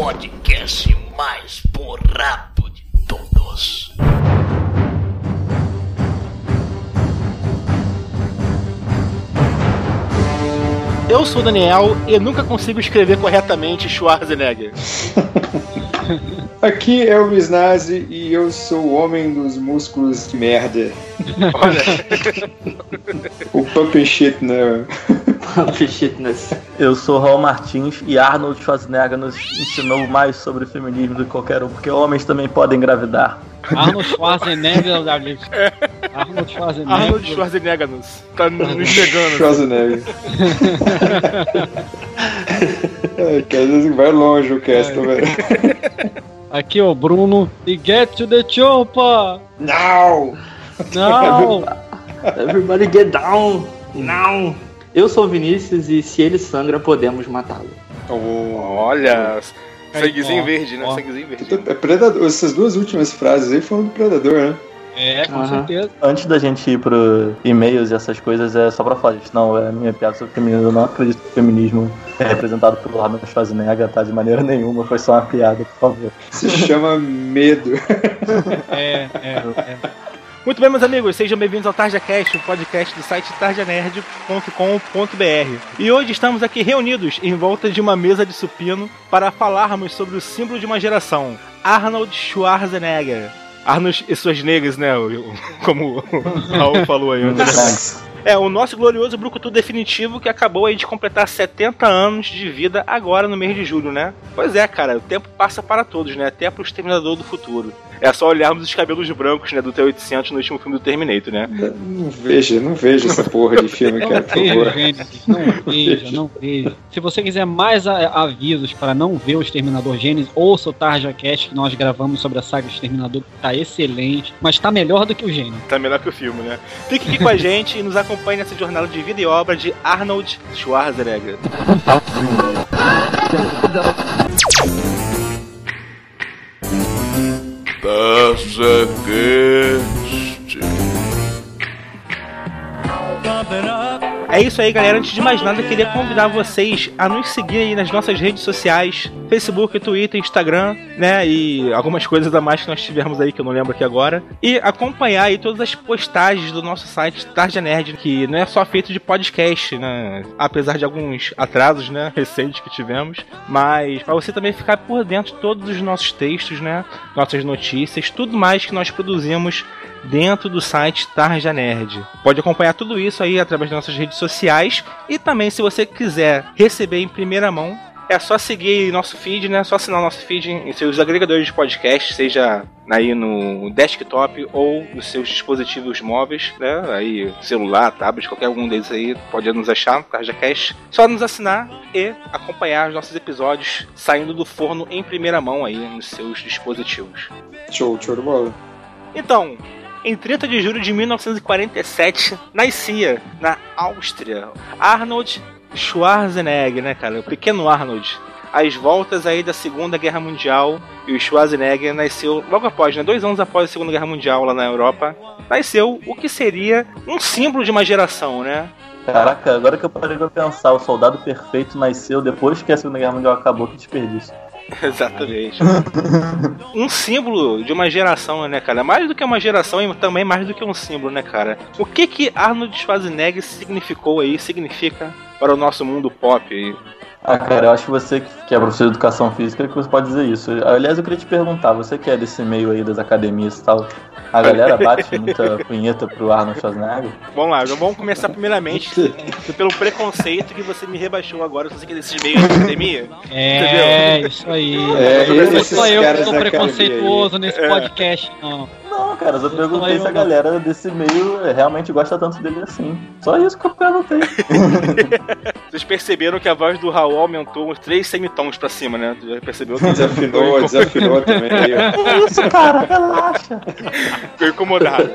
podcast mais borrado de todos. Eu sou o Daniel e nunca consigo escrever corretamente Schwarzenegger. Aqui é o Misnazi e eu sou o homem dos músculos de merda. Olha, O Puppy Shit, Fitness. Eu sou Raul Martins e Arnold Schwarzenegger nos ensinou mais sobre feminismo do que qualquer um, porque homens também podem engravidar. Arnold Schwarzenegger. Arnold Schwarzenegger. Arnold Schwarzenegger nos, tá nos negando. Schwarzenegger. Que às vezes vai longe o cast, tá velho. Aqui, ó, Bruno. E get to the chopper! Não! Não! Everybody get down! Não! Eu sou o Vinícius e se ele sangra, podemos matá-lo. Olha, sanguezinho Ó, verde, né? Sanguezinho verde. É predador. Essas duas últimas frases aí foram do Predador, né? É, com Aham. certeza. Antes da gente ir pro e-mails e essas coisas, é só pra falar, gente. Não, é minha piada sobre feminismo. Eu não acredito que o feminismo é representado pelo Arnold Schwarzenegger, tá? De maneira nenhuma. Foi só uma piada, por favor. Se chama Medo. É, é, é. Muito bem, meus amigos, sejam bem-vindos ao Tarja Cast, o podcast do site tarjanerd.com.br. E hoje estamos aqui reunidos em volta de uma mesa de supino para falarmos sobre o símbolo de uma geração, Arnold Schwarzenegger. Arnold e suas negras, né? Como o Raul falou aí. né? É, o nosso glorioso Brucutu definitivo que acabou aí de completar 70 anos de vida agora no mês de julho, né? Pois é, cara, o tempo passa para todos, né? Até pro Exterminador do Futuro. É só olharmos os cabelos brancos, né, do T-800 no último filme do Terminator, né? Não veja, não veja essa porra de filme, Não cara, por veja. Gênesis. Não veja, não veja. Se você quiser mais avisos para não ver o Exterminador Gênesis, ouça o Tarja Cast que nós gravamos sobre a saga Exterminador. Tá excelente, mas tá melhor do que o Gênesis. Tá melhor que o filme, né? Fique aqui com a gente e nos acompanhe nessa jornada de vida e obra de Arnold Schwarzenegger. É isso aí, galera. Antes de mais nada, queria convidar vocês a nos seguir aí nas nossas redes sociais: Facebook, Twitter, Instagram, né? E algumas coisas a mais que nós tivemos aí que eu não lembro aqui agora. E acompanhar aí todas as postagens do nosso site Tarja Nerd, que não é só feito de podcast, né? Apesar de alguns atrasos, né? Recentes que tivemos. Mas para você também ficar por dentro de todos os nossos textos, né? Nossas notícias, tudo mais que nós produzimos dentro do site Tarja Nerd. Pode acompanhar tudo isso aí através das nossas redes sociais e também se você quiser receber em primeira mão, é só seguir nosso feed, né? É só assinar nosso feed em seus agregadores de podcast, seja aí no desktop ou nos seus dispositivos móveis, né? Aí celular, tablet, qualquer um deles aí pode nos achar no TarjaCast. Só nos assinar e acompanhar os nossos episódios saindo do forno em primeira mão aí nos seus dispositivos. Show, show de bola. Então, em 30 de julho de 1947, nascia na Áustria Arnold Schwarzenegger, né, cara? O pequeno Arnold. Às voltas aí da Segunda Guerra Mundial, e o Schwarzenegger nasceu logo após, né? Dois anos após a Segunda Guerra Mundial lá na Europa. Nasceu o que seria um símbolo de uma geração, né? Caraca, agora que eu parei pra pensar, o soldado perfeito nasceu depois que a Segunda Guerra Mundial acabou, que desperdício. Exatamente. um símbolo de uma geração, né, cara? Mais do que uma geração e também mais do que um símbolo, né, cara? O que que Arnold Schwarzenegger significou aí, significa para o nosso mundo pop aí? Ah, cara, eu acho que você que é professor de educação física que você pode dizer isso. Aliás, eu queria te perguntar, você que é desse meio aí das academias e tal, a galera bate muita punheta pro Arnold Schwarzenegger? Vamos lá, vamos começar primeiramente pelo preconceito que você me rebaixou agora, se você quer desses meios de academia. É, isso aí. É, não sou eu que sou preconceituoso nesse É. podcast, não. Não, cara, eu só perguntei se a galera desse meio realmente gosta tanto dele assim. Só isso que eu perguntei. Vocês perceberam que a voz do Raul aumentou uns três semitons pra cima, né? Tu já percebeu que Desafinou, desafinou também. aí. Que isso, cara? Relaxa. ficou incomodado.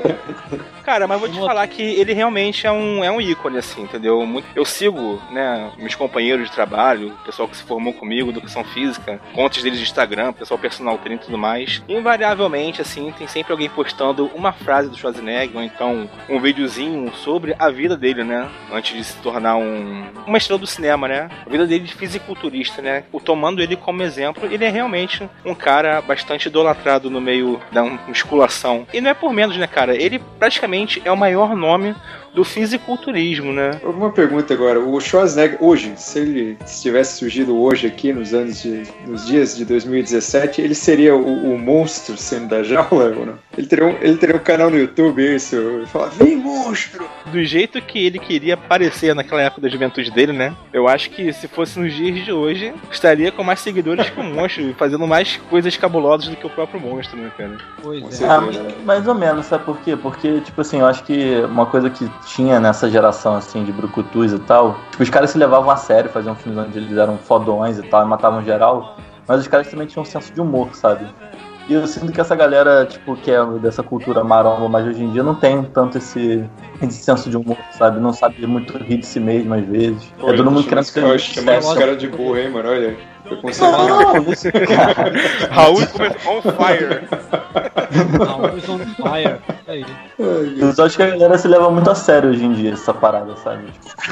Cara, mas vou te falar que ele realmente é um, é um ícone, assim, entendeu? Muito- Eu sigo, né, meus companheiros de trabalho, o pessoal que se formou comigo, educação física, contas deles de Instagram, pessoal personal trainer e tudo mais. Invariavelmente, assim, tem sempre alguém postando uma frase do Schwarzenegger, ou então um videozinho sobre a vida dele, né? Antes de se tornar um, uma estrela do cinema, né? A vida dele de fisiculturista, né? O- Tomando ele como exemplo, ele é realmente um cara bastante idolatrado no meio da musculação. E não é por menos, né, cara? Ele praticamente é o maior nome do fisiculturismo, né? Uma pergunta agora, o Schwarzenegger hoje, se ele tivesse surgido hoje aqui nos anos de, nos dias de 2017, ele seria o, o monstro sendo da jaula ou não? Ele teria um, ele teria um canal no YouTube, isso, e falar, vem monstro! Do jeito que ele queria aparecer naquela época da juventude dele, né? Eu acho que se fosse nos dias de hoje, estaria com mais seguidores que o monstro, e fazendo mais coisas cabulosas do que o próprio monstro, né, cara? Pois é. Ah, mais ou menos, sabe por quê? Porque, tipo assim, eu acho que uma coisa que tinha nessa geração, assim, de brucutus e tal, tipo, os caras se levavam a sério, faziam filmes onde eles eram fodões e tal, e matavam geral, mas os caras também tinham um senso de humor, sabe? E eu sinto que essa galera, tipo, que é dessa cultura maromba, mas hoje em dia não tem tanto esse, esse senso de humor, sabe? Não sabe muito rir de si mesmo, às vezes. Pô, é todo mundo querendo Eu chamo esse sério. cara de burro, hein, mano, olha. Preconceito. Não, não, cara. Raul começou on fire. Always on fire. É isso. Eu só acho que a galera se leva muito a sério hoje em dia, essa parada, sabe?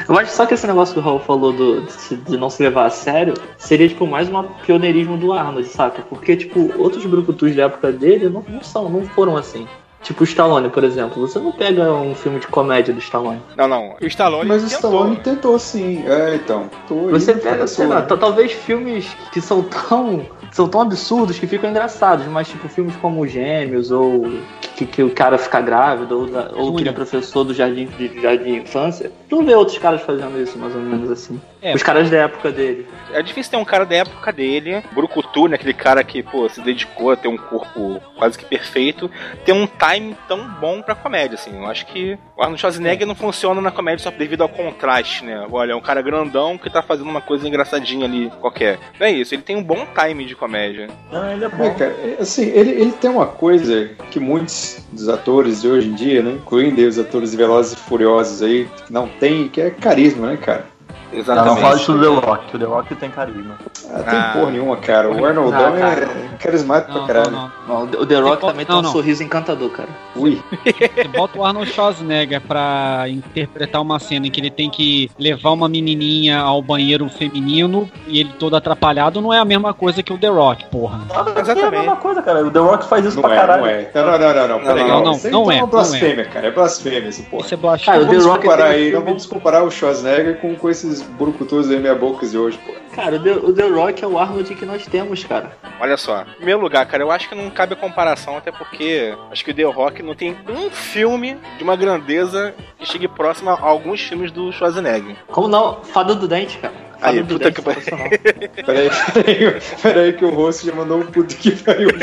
Eu acho só que esse negócio que o Raul falou do, de, de não se levar a sério seria, tipo, mais um pioneirismo do Arnold, saca? Porque, tipo, outros brucutus da época dele não, não são, não foram assim. Tipo o Stallone, por exemplo. Você não pega um filme de comédia do Stallone. Não, não. O Stallone Mas o tentou. Stallone tentou sim, é, então. Você pega, sei lá, ta- talvez filmes que são tão. São tão absurdos que ficam engraçados, mas tipo filmes como Gêmeos, ou que, que o cara fica grávido, ou, da, ou que ele é professor do jardim de jardim de infância. Tu não vê outros caras fazendo isso, mais ou menos assim. É. Os caras da época dele. É difícil ter um cara da época dele, Brucutu, né? Aquele cara que, pô, se dedicou a ter um corpo quase que perfeito, ter um time tão bom pra comédia, assim. Eu acho que o Arnold Schwarzenegger não funciona na comédia só devido ao contraste, né? Olha, é um cara grandão que tá fazendo uma coisa engraçadinha ali, qualquer. Não é isso, ele tem um bom time de comédia. não, ele é É, bom. cara, é, assim, ele, ele tem uma coisa que muitos dos atores de hoje em dia, né, incluindo os atores Velozes e Furiosos aí, que não tem, que é carisma, né, cara? Não, não Exatamente. fala isso do The Rock, o The Rock tem carisma. Ah, tem Ah. porra nenhuma, cara. O Arnoldão Ah, cara. é carismático Não, pra não, caralho. não. Não, o The Rock Não, também tem não, um não. sorriso encantador, cara. Ui, Você bota o Arnold Schwarzenegger pra interpretar uma cena em que ele tem que levar uma menininha ao banheiro feminino e ele todo atrapalhado, não é a mesma coisa que o The Rock, porra. É a Exatamente. mesma coisa, cara. O The Rock faz isso não pra é, caralho. não é. Não, não, não, não, não. Peraí, não, não, Isso aí não então é, uma não blasfêmia, cara. É blasfêmia esse porra. Isso é blasfêmia. Cara, o Não The Rock comparar tem aí, não vamos comparar o Schwarzenegger com, com esses brucutus aí meia bocas de hoje, pô. Cara, o The, o The Rock é o Arnold que nós temos, cara. Olha só, em primeiro lugar, cara, eu acho que não cabe a comparação, até porque acho que o The Rock não tem um filme de uma grandeza que chegue próximo a alguns filmes do Schwarzenegger. Como não? Fada do Dente, cara. Fada Aí, do puta Dente, que pariu. Peraí, peraí, peraí que o rosto já mandou um puto que pariu.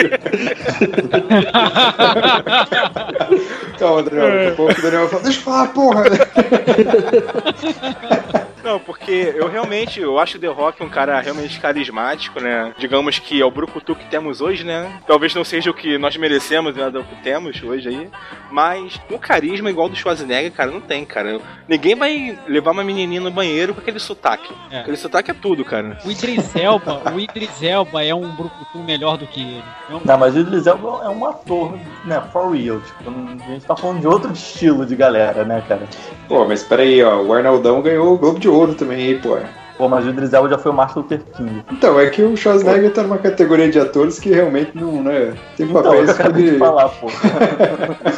Calma, Daniel, daqui a pouco o Daniel vai falar, deixa eu falar, porra! Não, porque eu realmente, eu acho o The Rock um cara realmente carismático, né? Digamos que é o brucutu que temos hoje, né? Talvez não seja o que nós merecemos, né, do que temos hoje aí, mas um carisma igual do Schwarzenegger, cara, não tem, cara. Ninguém vai levar uma menininha no banheiro com aquele sotaque. É. Aquele sotaque é tudo, cara. O Idris Elba, o Idris Elba é um brucutu melhor do que ele. É um- Não, mas o Idris Elba é um ator, né, for real. Tipo, a gente tá falando de outro estilo de galera, né, cara? Pô, mas peraí, ó, o Arnaldão ganhou o Globo de Ouro também aí, pô. Pô, mas o Idris Elba já foi o Martin Luther King. Então, é que o Schwarzenegger tá numa categoria de atores que realmente não, né, tem Então, é o que papéis eu que de falar, pô.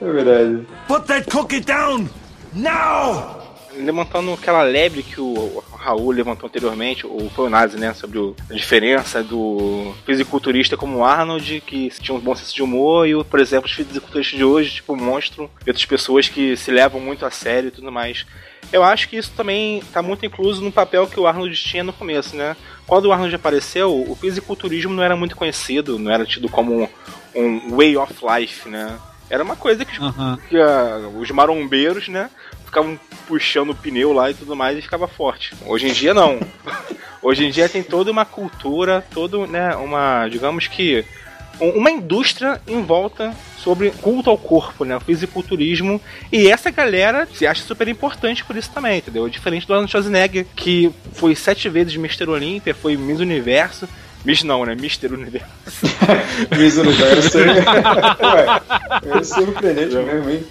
É verdade. Put that cookie down now! levantando aquela lebre que o Raul levantou anteriormente, ou foi o Nazi, né? Sobre o- a diferença do fisiculturista como o Arnold, que tinha um bom senso de humor, e, o, por exemplo, os fisiculturistas de hoje, tipo o Monstro, e outras pessoas que se levam muito a sério e tudo mais. Eu acho que isso também está muito incluso no papel que o Arnold tinha no começo, né? Quando o Arnold apareceu, o fisiculturismo não era muito conhecido, não era tido como um way of life, né? Era uma coisa que Aham. que ah, os marombeiros, né, ficavam puxando o pneu lá e tudo mais e ficava forte. Hoje em dia não. Hoje em dia tem toda uma cultura, todo, né, uma, digamos que uma indústria em volta sobre culto ao corpo, né? O fisiculturismo. E essa galera se acha super importante por isso também, entendeu? Diferente do Arnold Schwarzenegger, que foi sete vezes Mr. Olímpia, foi Miss Universo. Miss não, né? Mister Universo. Miss Universo. Ué, é surpreendente mesmo, hein?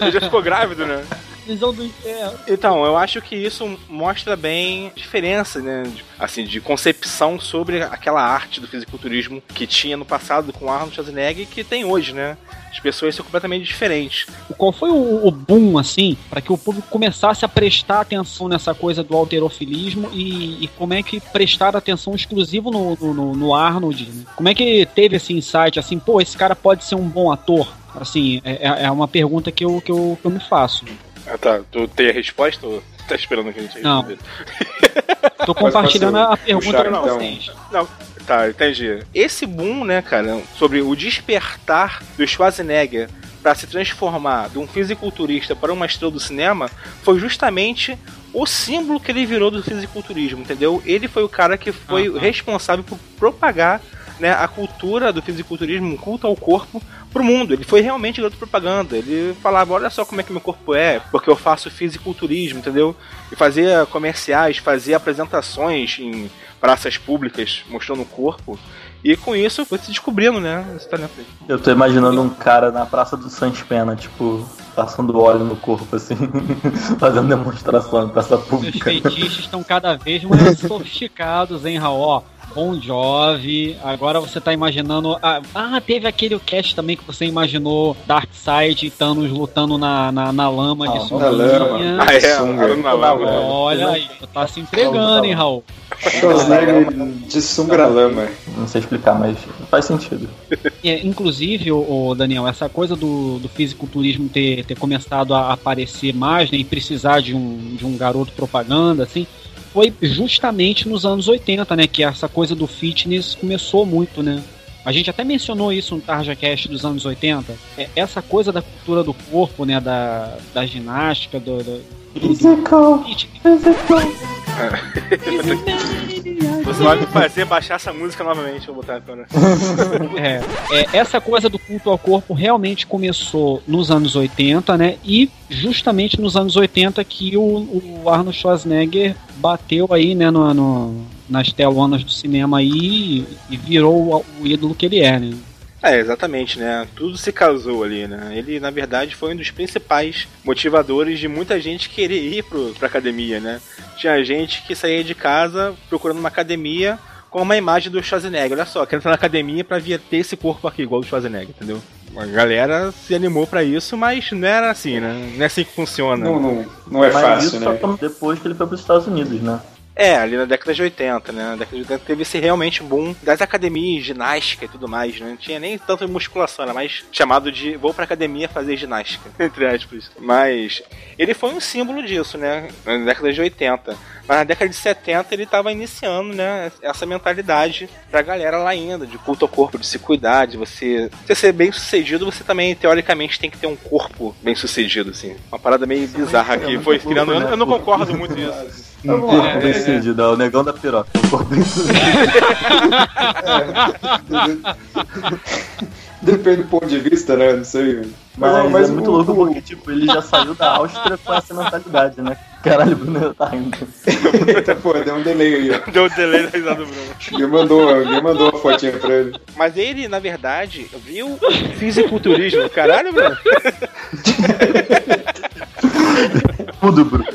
Ele já ficou grávido, né? Visão do inferno. Então, eu acho que isso mostra bem a diferença, né? de- Assim, de concepção sobre aquela arte do fisiculturismo que tinha no passado com Arnold Schwarzenegger e que tem hoje, né? As pessoas são completamente diferentes. Qual foi o, o boom, assim, para que o público começasse a prestar atenção nessa coisa do alterofilismo e, e como é que prestar atenção exclusivo no, no, no- no Arnold? né? Como é que teve esse insight, assim, pô, esse cara pode ser um bom ator? Assim, é, é- é uma pergunta que eu, que, eu, que eu me faço. Ah, tá. Tu tem a resposta ou tá esperando que a gente Não. responda? Tô compartilhando a pergunta puxar, com então? vocês. Não, tá, entendi. Esse boom, né, cara, sobre o despertar do Schwarzenegger para se transformar de um fisiculturista para uma estrela do cinema foi justamente o símbolo que ele virou do fisiculturismo, entendeu? Ele foi o cara que foi Aham. responsável por propagar né, a cultura do fisiculturismo, um culto ao corpo, pro mundo. Ele foi realmente garoto propaganda. Ele falava, olha só como é que meu corpo é, porque eu faço fisiculturismo, entendeu? E fazia comerciais, fazia apresentações em praças públicas mostrando o corpo. E com isso foi se descobrindo, né? Esse talento aí. Eu tô imaginando um cara na Praça do Sans Pena, tipo, passando óleo no corpo, assim, fazendo demonstração em praça Os pública. feitiços estão cada vez mais sofisticados, hein, Raó? Bon Jovi, agora você tá imaginando. Ah, ah, teve aquele cast também que você imaginou Darkseid e Thanos lutando na, na, na lama de Ah, sunguinha. na lama. Ah, é, Sunga. Na lama. Olha aí, tu tá se entregando, hein, Raul? Schwarzenegger de sunga na lama. Não sei explicar, mas faz sentido. É, inclusive, o, Daniel, essa coisa do, do fisiculturismo ter, ter começado a aparecer mais né, e precisar de um, de um garoto propaganda, assim, foi justamente nos anos 80, né? Que essa coisa do fitness começou muito, né? A gente até mencionou isso no Tarja Cast dos anos 80. É, essa coisa da cultura do corpo, né? Da, da ginástica, do, do, do, do Physical, fitness. physical. Vai me fazer baixar essa música novamente, vou botar agora. É, é, essa coisa do culto ao corpo realmente começou nos anos 80, né? E justamente nos anos 80 que o, o Arnold Schwarzenegger bateu aí, né, no, no- nas telonas do cinema aí e virou o, o ídolo que ele é, né? É, exatamente, né? Tudo se casou ali, né? Ele, na verdade, foi um dos principais motivadores de muita gente querer ir pro, pra academia, né? Tinha gente que saía de casa procurando uma academia com uma imagem do Schwarzenegger. Olha só, quero entrar na academia pra vir ter esse corpo aqui, igual do Schwarzenegger, entendeu? A galera se animou pra isso, mas não era assim, né? Não é assim que funciona. Não, não, não é Mas fácil, isso né? só depois que ele foi pros Estados Unidos, né? É, ali na década de 80, né? Na década de 80 teve esse realmente boom das academias, ginástica e tudo mais, né? Não tinha nem tanto musculação, era mais chamado de vou pra academia fazer ginástica, entre aspas. Mas ele foi um símbolo disso, né? Na década de 80. Mas na década de 70 ele tava iniciando, né? Essa mentalidade pra galera lá ainda, de culto ao corpo, de se cuidar, de você, você ser bem sucedido, você também, teoricamente, tem que ter um corpo bem sucedido, assim. Uma parada meio bizarra que foi criando. Eu, eu não concordo muito disso. Um corpo bem sucedido, é o negão da piroca. Sucedido. Depende do ponto de vista, né? Não sei. Mas, Mas é muito o- louco o- porque, tipo, ele já saiu da Áustria com essa mentalidade, né? Caralho, o Bruno tá indo. Eita, pô, deu um delay aí, ó. Deu o delay da risada do Bruno. Alguém mandou, alguém mandou uma fotinha pra ele. Mas ele, na verdade, viu fisiculturismo. Caralho, Bruno. Tudo, Bruno.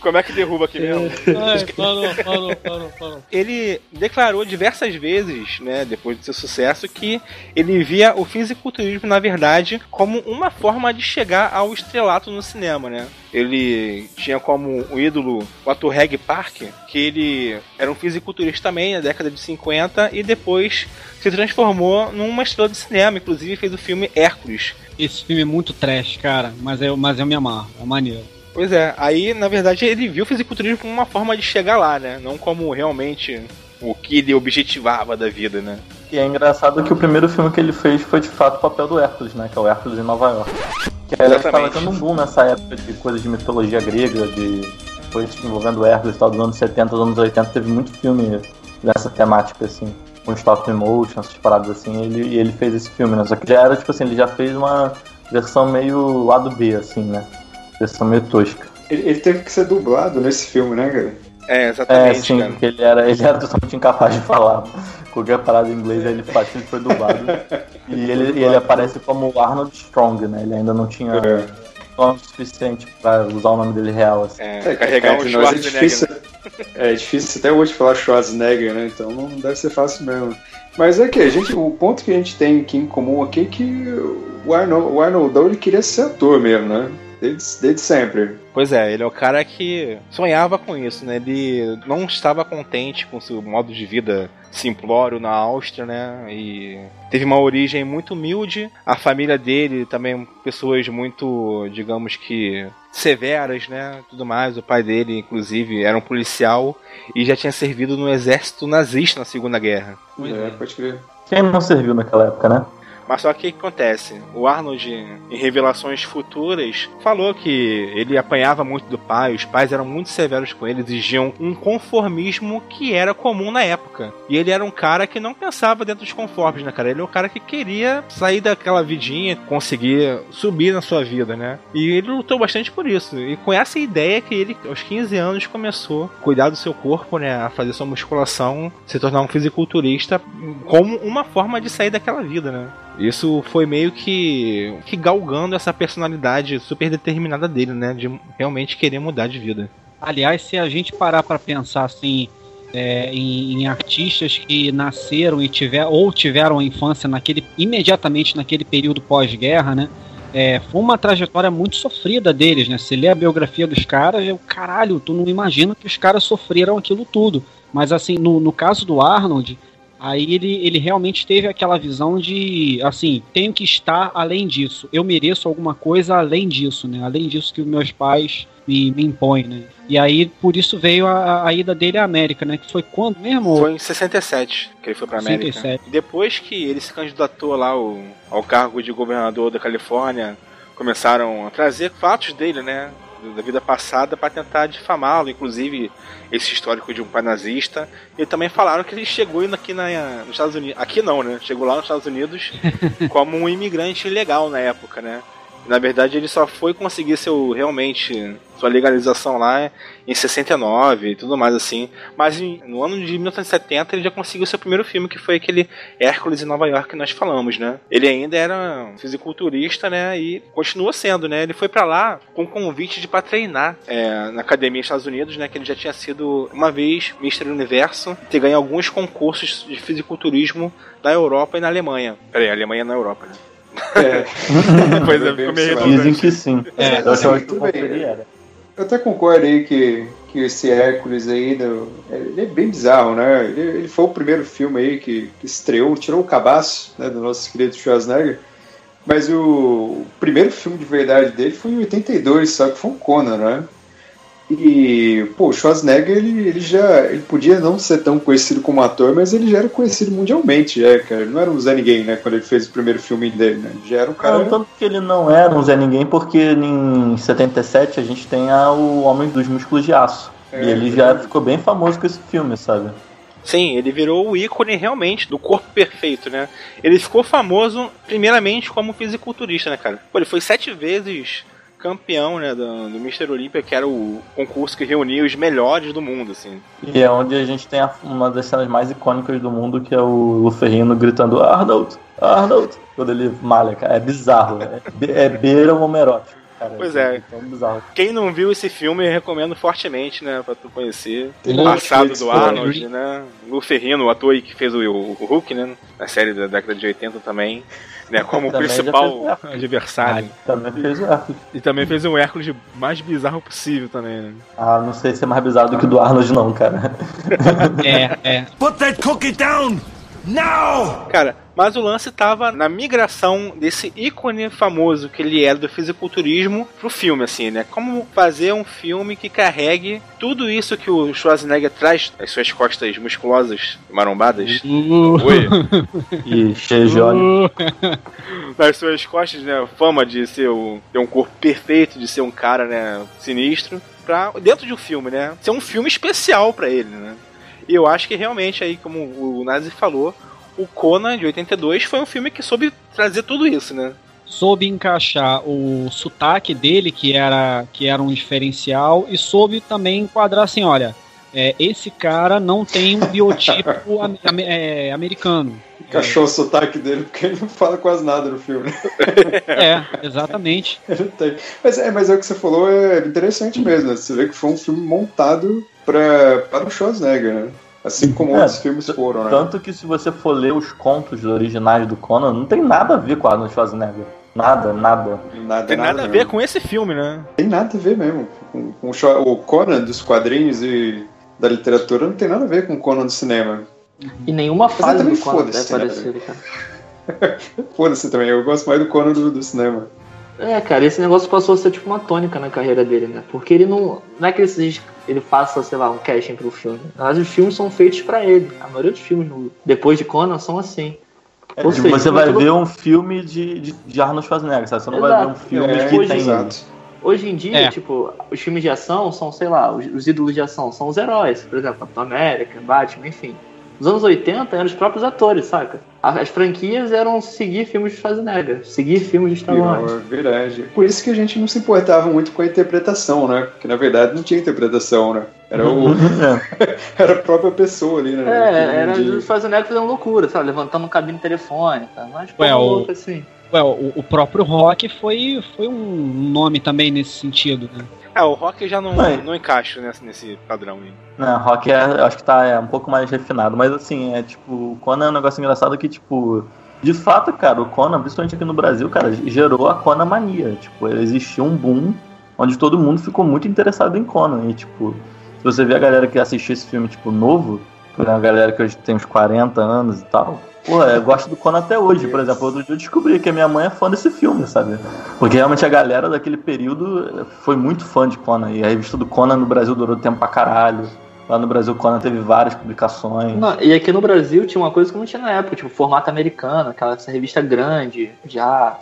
Como é que derruba aqui mesmo? Ai, parou, parou, parou, parou. Ele declarou diversas vezes, né, depois do seu sucesso, que ele via o fisiculturismo, na verdade, como uma forma de chegar ao estrelato no cinema, né? Ele tinha como o ídolo o ator Reg Park, que ele era um fisiculturista também na década de 50 e depois se transformou numa estrela de cinema, inclusive fez o filme Hércules, Esse filme é muito trash, cara, mas eu, mas eu me amarro, é maneiro. Pois é, aí na verdade ele viu o fisiculturismo como uma forma de chegar lá, né? Não como realmente o que ele objetivava da vida, né? E é engraçado que o primeiro filme que ele fez foi de fato o papel do Hércules, né? Que é o Hércules em Nova York. Que era que tava Exatamente. tendo um boom nessa época de coisas de mitologia grega, de coisas envolvendo Hércules e tal, dos anos 70, dos anos 80, teve muito filme dessa temática, assim. com stop motion, essas paradas assim, ele, e ele fez esse filme, né? Só que já era, tipo assim, ele já fez uma versão meio lado B, assim, né? Versão meio tosca. Ele, ele teve que ser dublado nesse filme, né, cara? É, É, exatamente, sim, cara. porque ele era, ele era totalmente incapaz de falar qualquer parada em inglês, aí ele ele foi dublado. e ele, e ele aparece como Arnold Strong, né? Ele ainda não tinha É. nome suficiente pra usar o nome dele real, assim. É, É, carregar um entre nós é Schwarzenegger. difícil, é difícil até hoje falar Schwarzenegger, né? Então não deve ser fácil mesmo. Mas é que a gente, o ponto que a gente tem aqui em comum aqui é que o Arnold, o Arnoldão ele queria ser ator mesmo, né? Desde, desde sempre. Pois é, ele é o cara que sonhava com isso, né? Ele não estava contente com seu modo de vida simplório na Áustria, né? E teve uma origem muito humilde. A família dele também, pessoas muito, digamos que severas, né? Tudo mais. O pai dele, inclusive, era um policial e já tinha servido no exército nazista na Segunda Guerra. É, pode crer. Quem não serviu naquela época, né? Mas só que o que acontece? O Arnold, em revelações futuras, falou que ele apanhava muito do pai, os pais eram muito severos com ele, exigiam um conformismo que era comum na época. E ele era um cara que não pensava dentro dos conformes, né, cara? Ele é um cara que queria sair daquela vidinha, conseguir subir na sua vida, né? E ele lutou bastante por isso. E com essa ideia que ele, aos 15 anos, começou a cuidar do seu corpo, né? A fazer sua musculação, se tornar um fisiculturista, como uma forma de sair daquela vida, né? Isso foi meio que, que galgando essa personalidade super determinada dele, né? De realmente querer mudar de vida. Aliás, se a gente parar para pensar assim é, em, em artistas que nasceram e tiver ou tiveram a infância naquele imediatamente naquele período pós-guerra, né? É, foi uma trajetória muito sofrida deles, né? Se lê a biografia dos caras, eu, caralho, tu não imagina que os caras sofreram aquilo tudo. Mas assim, no, no caso do Arnold, Aí ele, ele realmente teve aquela visão de, assim, tenho que estar além disso. Eu mereço alguma coisa além disso, né? Além disso que os meus pais me, me impõem, né? E aí, por isso veio a, a ida dele à América, né? Que foi quando mesmo? Foi em 67 que ele foi pra América. 67. Depois que ele se candidatou lá ao, ao cargo de governador da Califórnia, começaram a trazer fatos dele, né? Da vida passada para tentar difamá-lo, inclusive esse histórico de um pai nazista. E também falaram que ele chegou indo aqui na, nos Estados Unidos. Aqui não, né? Chegou lá nos Estados Unidos como um imigrante ilegal na época, né? Na verdade, ele só foi conseguir seu realmente sua legalização lá em 69 e tudo mais assim. Mas no ano de 1970 ele já conseguiu seu primeiro filme, que foi aquele Hércules em Nova York que nós falamos, né? Ele ainda era fisiculturista, né? E continua sendo, né? Ele foi pra lá com convite de pra treinar é, na academia dos Estados Unidos, né? Que ele já tinha sido uma vez Mr. Universo, ter ganho alguns concursos de fisiculturismo na Europa e na Alemanha. Peraí, Alemanha na Europa, né? É. Pois é, Bem ficou meio. Dizem que sim. É, eu acho que tudo o bem. ele era. Eu até concordo aí que, que esse Hércules aí, ele é bem bizarro, né? Ele, ele foi o primeiro filme aí que, que estreou, tirou o cabaço né, do nosso querido Schwarzenegger. Mas o, o primeiro filme de verdade dele foi em 82, só que foi um Conan, né? E, pô, o Schwarzenegger, ele, ele já ele podia não ser tão conhecido como ator, mas ele já era conhecido mundialmente, já, cara. Ele não era um Zé Ninguém, né, quando ele fez o primeiro filme dele, né? Ele já era um cara... Não, tanto que ele não era um Zé Ninguém, porque em 77 a gente tem a, o Homem dos Músculos de Aço. É, e ele já ficou bem famoso com esse filme, sabe? Sim, ele virou o ícone realmente do corpo perfeito, né? Ele ficou famoso primeiramente como fisiculturista, né, cara? Pô, ele foi sete vezes campeão, né, do, do Mr. Olympia, que era o concurso que reunia os melhores do mundo, assim. E é onde a gente tem a- uma das cenas mais icônicas do mundo, que é o Luferrino gritando Arnold, Arnold, quando ele malha, cara. É bizarro. É, be- é beira homerótico, cara. Pois é. tão bizarro. Quem não viu esse filme, eu recomendo fortemente, né, pra tu conhecer. Tem o no passado do. Arnold, né? Lu Ferrino, o ator aí que fez o, o Hulk, né? Na série da década de 80 também. Né, como Também principal o adversário. Também fez o Hércules. E também fez um Hércules mais bizarro possível também, né? Ah, não sei se é mais bizarro do que o do Arnold, não, cara. É, é. Put that cookie down! Now! Cara, mas o lance tava na migração desse ícone famoso que ele era do fisiculturismo pro filme, assim, né? Como fazer um filme que carregue tudo isso que o Schwarzenegger traz, as suas costas musculosas e marombadas. Oi? E cheio de óleo. nas suas costas, né? Fama de ser o, ter um corpo perfeito, de ser um cara, né? Sinistro. Pra, dentro de um filme, né? Ser um filme especial pra ele, né? E eu acho que realmente aí, como o Nazi falou, o Conan de 82 foi um filme que soube trazer tudo isso, né? Soube encaixar o sotaque dele, que era, que era um diferencial, e soube também enquadrar assim, olha, é, esse cara não tem um biotipo am, am, é, americano. Encaixou o sotaque dele porque ele não fala quase nada no filme. É, exatamente. mas, é, mas é o que você falou, é interessante mesmo. Né? Você vê que foi um filme montado pra, para o Schwarzenegger, né? Assim como é, outros filmes foram, né? Tanto que se você for ler os contos originais do Conan, não tem nada a ver com Arnold Schwarzenegger. Nada, nada. nada tem nada, nada a ver com esse filme, né? Tem nada a ver mesmo. Com, com o Conan dos quadrinhos e da literatura não tem nada a ver com o Conan do cinema. E nenhuma fase do Conan é parecida, cara. Foda-se também, eu gosto mais do Conan do, do cinema. É, cara, esse negócio passou a ser tipo uma tônica na carreira dele, né? Porque ele não. Não é que ele, ele faça, sei lá, um casting pro filme. Mas os filmes são feitos para ele. A maioria dos filmes, no, depois de Conan, são assim. É, Ou seja, você vai ver um filme de, de, de Arnold Schwarzenegger, sabe? Você não exato. vai ver um filme é, que tem. Exato. Hoje em dia, é. tipo, os filmes de ação são, sei lá, os, os ídolos de ação são os heróis. Por exemplo, Capitão América, Batman, enfim. Nos anos 80 eram os próprios atores, saca? As franquias eram seguir filmes de Schwarzenegger, seguir filmes de Star Wars. É verdade. Por isso que a gente não se importava muito com a interpretação, né? Porque na verdade não tinha interpretação, né? Era o. era a própria pessoa ali, né? É, era de... o Schwarzenegger fazendo loucura, sabe? Levantando um cabine telefônica. Mas Ué, louco, assim. Ué, o, o próprio Rock foi, foi um nome também nesse sentido, né? É, o rock já não, não encaixa nesse, nesse padrão aí. Não, rock é, acho que tá é, um pouco mais refinado, mas assim, é tipo, o Conan é um negócio engraçado que, tipo, de fato, cara, o Conan, principalmente aqui no Brasil, cara, gerou a Conan mania. Tipo, existiu um boom onde todo mundo ficou muito interessado em Conan. E, tipo, se você vê a galera que assistiu esse filme, tipo, novo, a galera que hoje tem uns 40 anos e tal, Pô, eu gosto do Conan até hoje, por exemplo. Outro dia eu descobri que a minha mãe é fã desse filme, sabe? Porque realmente a galera daquele período foi muito fã de Conan. E a revista do Conan no Brasil durou tempo pra caralho. Lá no Brasil, Conan teve várias publicações. Não, e aqui no Brasil tinha uma coisa que não tinha na época, tipo, formato americano, aquela essa revista grande, já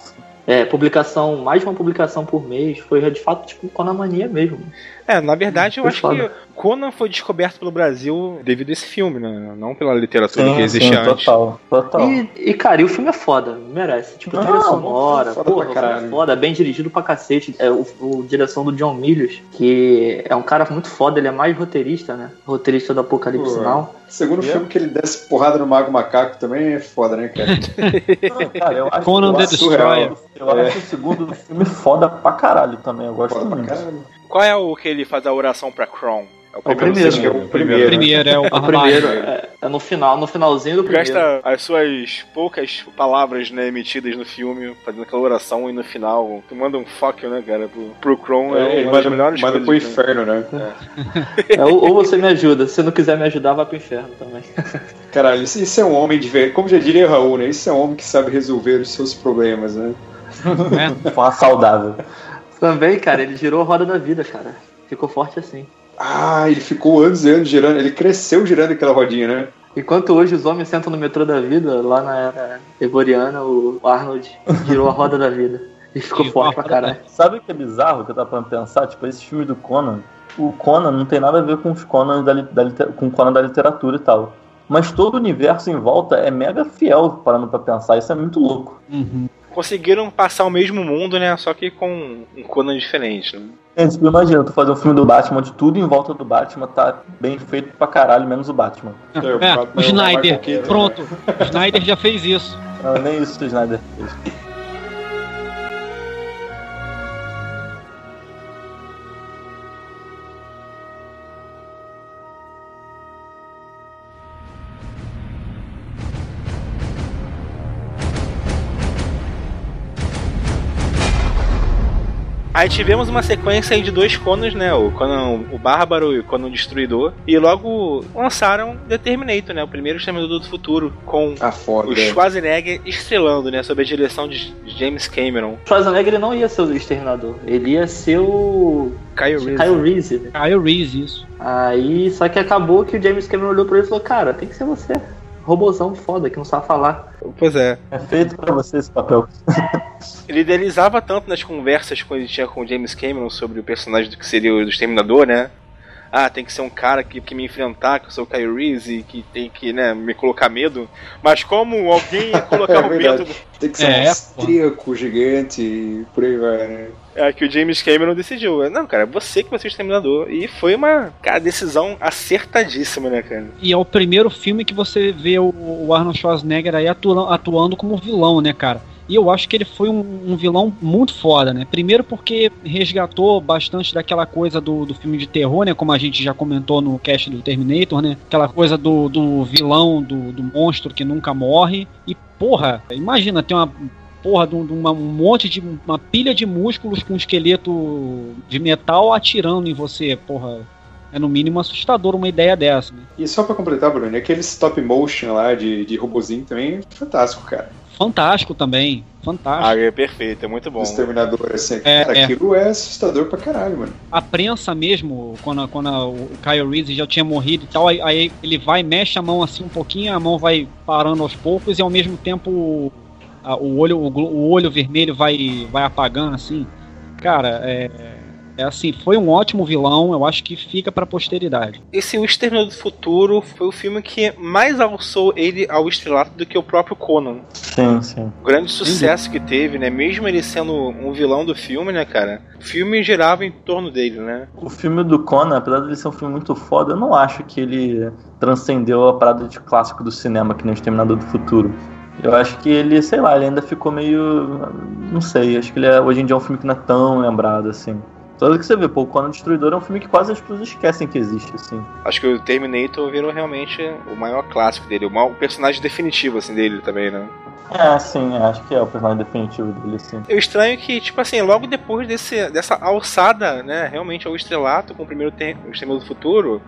é, publicação, mais de uma publicação por mês, foi de fato tipo Conan Mania mesmo. É, na verdade eu acho foda. que Conan foi descoberto pelo Brasil devido a esse filme, né? Não pela literatura sim, que existia sim, antes. Total, total. E, e, cara, e o filme é foda, merece. Tipo, trilha sonora, foda porra, é foda, bem dirigido pra cacete. É o, o, direção do John Milius, que é um cara muito foda, ele é mais roteirista, né? Roteirista do Apocalipse Now. Segundo yeah. filme que ele desce porrada no Mago Macaco também é foda, né, cara? Não, cara eu acho, Conan the Destroyer. Eu acho o segundo filme foda pra caralho também, eu gosto foda muito. Qual é o que ele faz a oração pra Kron? É o primeiro, é o primeiro. É o primeiro, primeiro é o, o primeiro. É, é, no final, no finalzinho do primeiro. Gasta as suas poucas palavras, né, emitidas no filme, fazendo aquela oração e no final, tu manda um fuck, né, cara, pro, pro Kron, é, é uma das melhores manda pro inferno, né? É. é. ou, ou, você me ajuda, se não quiser me ajudar, vai pro inferno também. Caralho, isso, isso é um homem de ver, como já diria Raul, né? Isso é um homem que sabe resolver os seus problemas, né? É, saudável. Também, cara, ele girou a roda da vida, cara. Ficou forte assim. Ah, ele ficou anos e anos girando, ele cresceu girando aquela rodinha, né? Enquanto hoje os homens sentam no metrô da vida, lá na era Egoriana, o Arnold girou a roda da vida. E ficou forte pra caralho. Sabe o que é bizarro que eu tava pra pensar? Tipo, esse filme do Conan, o Conan não tem nada a ver com os Conan da, da, com o Conan da literatura e tal. Mas todo o universo em volta é mega fiel, parando pra pensar. Isso é muito louco. Uhum conseguiram passar o mesmo mundo, né? Só que com um Conan diferente, né? É, tipo, imagina, tu fazer um filme do Batman onde tudo em volta do Batman tá bem feito pra caralho, menos o Batman. É, é o Snyder, pronto. O Snyder já fez isso. Não, nem isso o Snyder fez. Aí tivemos uma sequência de dois Conans, né? O Conan o Bárbaro e o Conan o Destruidor. E logo lançaram The Terminator, né? O primeiro Exterminador do Futuro. Com ah, foda. o Schwarzenegger estrelando, né? Sob a direção de James Cameron. O Schwarzenegger ele não ia ser o Exterminador. Ele ia ser o... Kyle Reese. Kyle Reese. Né? Kyle Reese, isso. Aí, só que acabou que o James Cameron olhou pra ele e falou, cara, tem que ser você robôzão foda que não sabe falar. Pois é. É feito para você esse papel. ele idealizava tanto nas conversas que ele tinha com o James Cameron sobre o personagem do que seria o Exterminador, né? Ah, tem que ser um cara que, que me enfrentar, que eu sou o Reese e que tem que, né, me colocar medo. Mas como alguém ia colocar É o medo Tem que ser É, um austríaco gigante e por aí vai, né? é, que o James Cameron decidiu. Não, cara, é você que vai ser o Exterminador. E foi uma, cara, decisão acertadíssima, né, cara? E é o primeiro filme que você vê o, o Arnold Schwarzenegger aí atuando, atuando como vilão, né, cara? E eu acho que ele foi um, um vilão muito foda, né? Primeiro porque resgatou bastante daquela coisa do, do filme de terror, né? Como a gente já comentou no cast do Terminator, né? Aquela coisa do, do vilão, do, do monstro que nunca morre. E, porra, imagina, tem uma porra de, um, um monte de. uma pilha de músculos com um esqueleto de metal atirando em você, porra. É no mínimo assustador uma ideia dessa, né? E só pra completar, Bruno, aquele stop motion lá de, de robozinho também é fantástico, cara. Fantástico também. Fantástico. Ah, é perfeito, é muito bom. O Exterminador, assim, É, cara, é. aquilo é assustador pra caralho, mano. A prensa mesmo, quando, quando o Kyle Reese já tinha morrido e tal, aí, aí ele vai, mexe a mão assim um pouquinho, a mão vai parando aos poucos e ao mesmo tempo o, a- o olho, o, o olho vermelho vai, vai apagando assim. Cara, é, é assim, foi um ótimo vilão, eu acho que fica pra posteridade. Esse O Exterminador do Futuro foi o filme que mais alçou ele ao estrelato do que o próprio Conan. Sim, sim. O grande sucesso que teve, né? Mesmo ele sendo um vilão do filme, né, cara? O filme girava em torno dele, né? O filme do Conan, apesar de ele ser um filme muito foda, eu não acho que ele transcendeu a parada de clássico do cinema, que nem o Exterminador do Futuro. Eu acho que ele, sei lá, ele ainda ficou meio. Não sei, acho que ele é, hoje em dia é um filme que não é tão lembrado assim. Toda que você vê, pô, o Conan Destruidor é um filme que quase as pessoas esquecem que existe, assim. Acho que o Terminator virou realmente o maior clássico dele, o maior o personagem definitivo, assim, dele também, né? É, sim, acho que é o personagem definitivo dele, sim. O estranho é que, tipo assim, logo depois desse, dessa alçada, né, realmente ao estrelato com o primeiro ter, o do Futuro,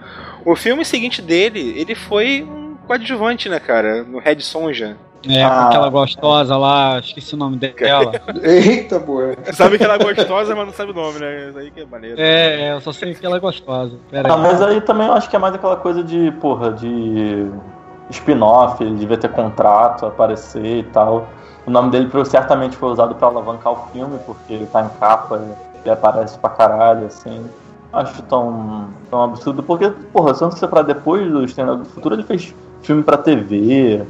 o filme seguinte dele, ele foi um coadjuvante, né, cara, no Red Sonja. É, Ah. aquela gostosa lá, esqueci o nome dela. Eita, boa. Sabe que ela é gostosa, mas não sabe o nome, né? Isso aí que é maneiro. É, é, eu só sei que ela é gostosa. Pera Ah, aí. mas aí também eu acho que é mais aquela coisa de, porra, de spin-off, ele devia ter contrato, aparecer e tal. O nome dele certamente foi usado pra alavancar o filme, porque ele tá em capa, ele aparece pra caralho, assim. Acho tão, tão absurdo, porque, porra, se você pra depois do Exterminador do Futuro, ele fez filme pra TV,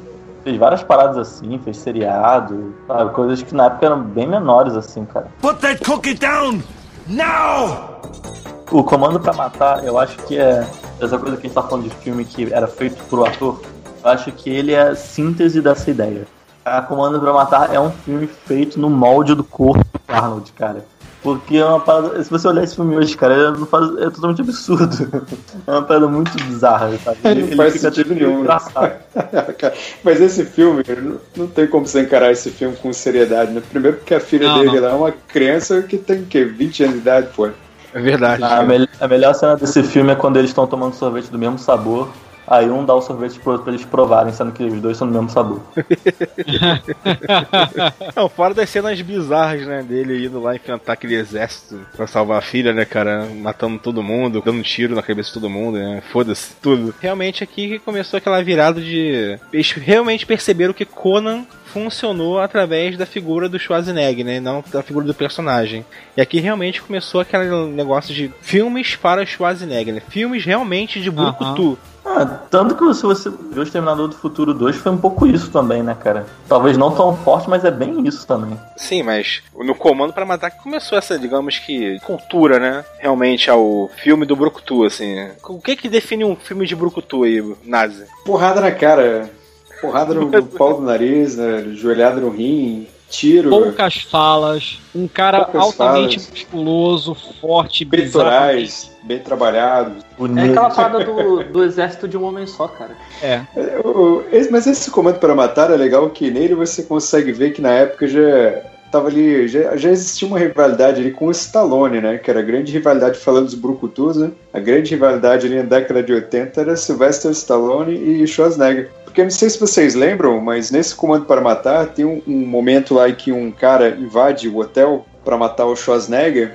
fez várias paradas assim, fez seriado, sabe? Coisas que na época eram bem menores, assim, cara. Put that cookie down! Now! O Comando pra Matar, eu acho que é essa coisa que a gente tá falando de filme que era feito pro ator. Eu acho que ele é a síntese dessa ideia. A Comando pra Matar é um filme feito no molde do corpo do Arnold, cara. Porque é uma parada. Se você olhar esse filme hoje, cara, é, faz- é totalmente absurdo. É uma parada muito bizarra, sabe? Não faz fica sentido nenhum. engraçado. Mas esse filme, não, não tem como você encarar esse filme com seriedade, né? Primeiro porque a filha Não, dele não. lá é uma criança que tem o quê? 20 anos de idade, pô. É verdade. A, mel- a melhor cena desse filme é quando eles estão tomando sorvete do mesmo sabor. Aí um dá o sorvete pro outro pra eles provarem, sendo que os dois são do mesmo sabor. Não, fora das cenas bizarras, né, dele indo lá enfrentar aquele exército pra salvar a filha, né, cara, matando todo mundo, dando tiro na cabeça de todo mundo, né, foda-se, tudo. Realmente aqui que começou aquela virada de... Eles realmente perceberam que Conan funcionou através da figura do Schwarzenegger, né, não da figura do personagem. E aqui realmente começou aquele negócio de filmes para Schwarzenegger, né, filmes realmente de brucutu. Ah, tanto que se você ver o Exterminador do Futuro 2 foi um pouco isso também, né, cara? Talvez não tão forte, mas é bem isso também. Sim, mas no Comando para Matar que começou essa, digamos que, cultura, né? Realmente ao filme do Brucutu, assim. O que que define um filme de Brucutu aí, Nazi? Porrada na cara, porrada no, no pau do nariz, né? joelhada no rim, tiro, Poucas falas, um cara Poucas altamente falas. musculoso, forte, peitorais, bem trabalhados. É Bonito. aquela parada do, do exército de um homem só, cara. É. É, o- esse- Mas esse comando para matar é legal que nele você consegue ver que na época já tava ali, já, já existia uma rivalidade ali com o Stallone, né? Que era a grande rivalidade falando dos brucutus, né? A grande rivalidade ali na década de 80 era Sylvester Stallone e Schwarzenegger. Porque eu não sei se vocês lembram, mas nesse Comando para Matar tem um, um momento lá em que um cara invade o hotel para matar o Schwarzenegger.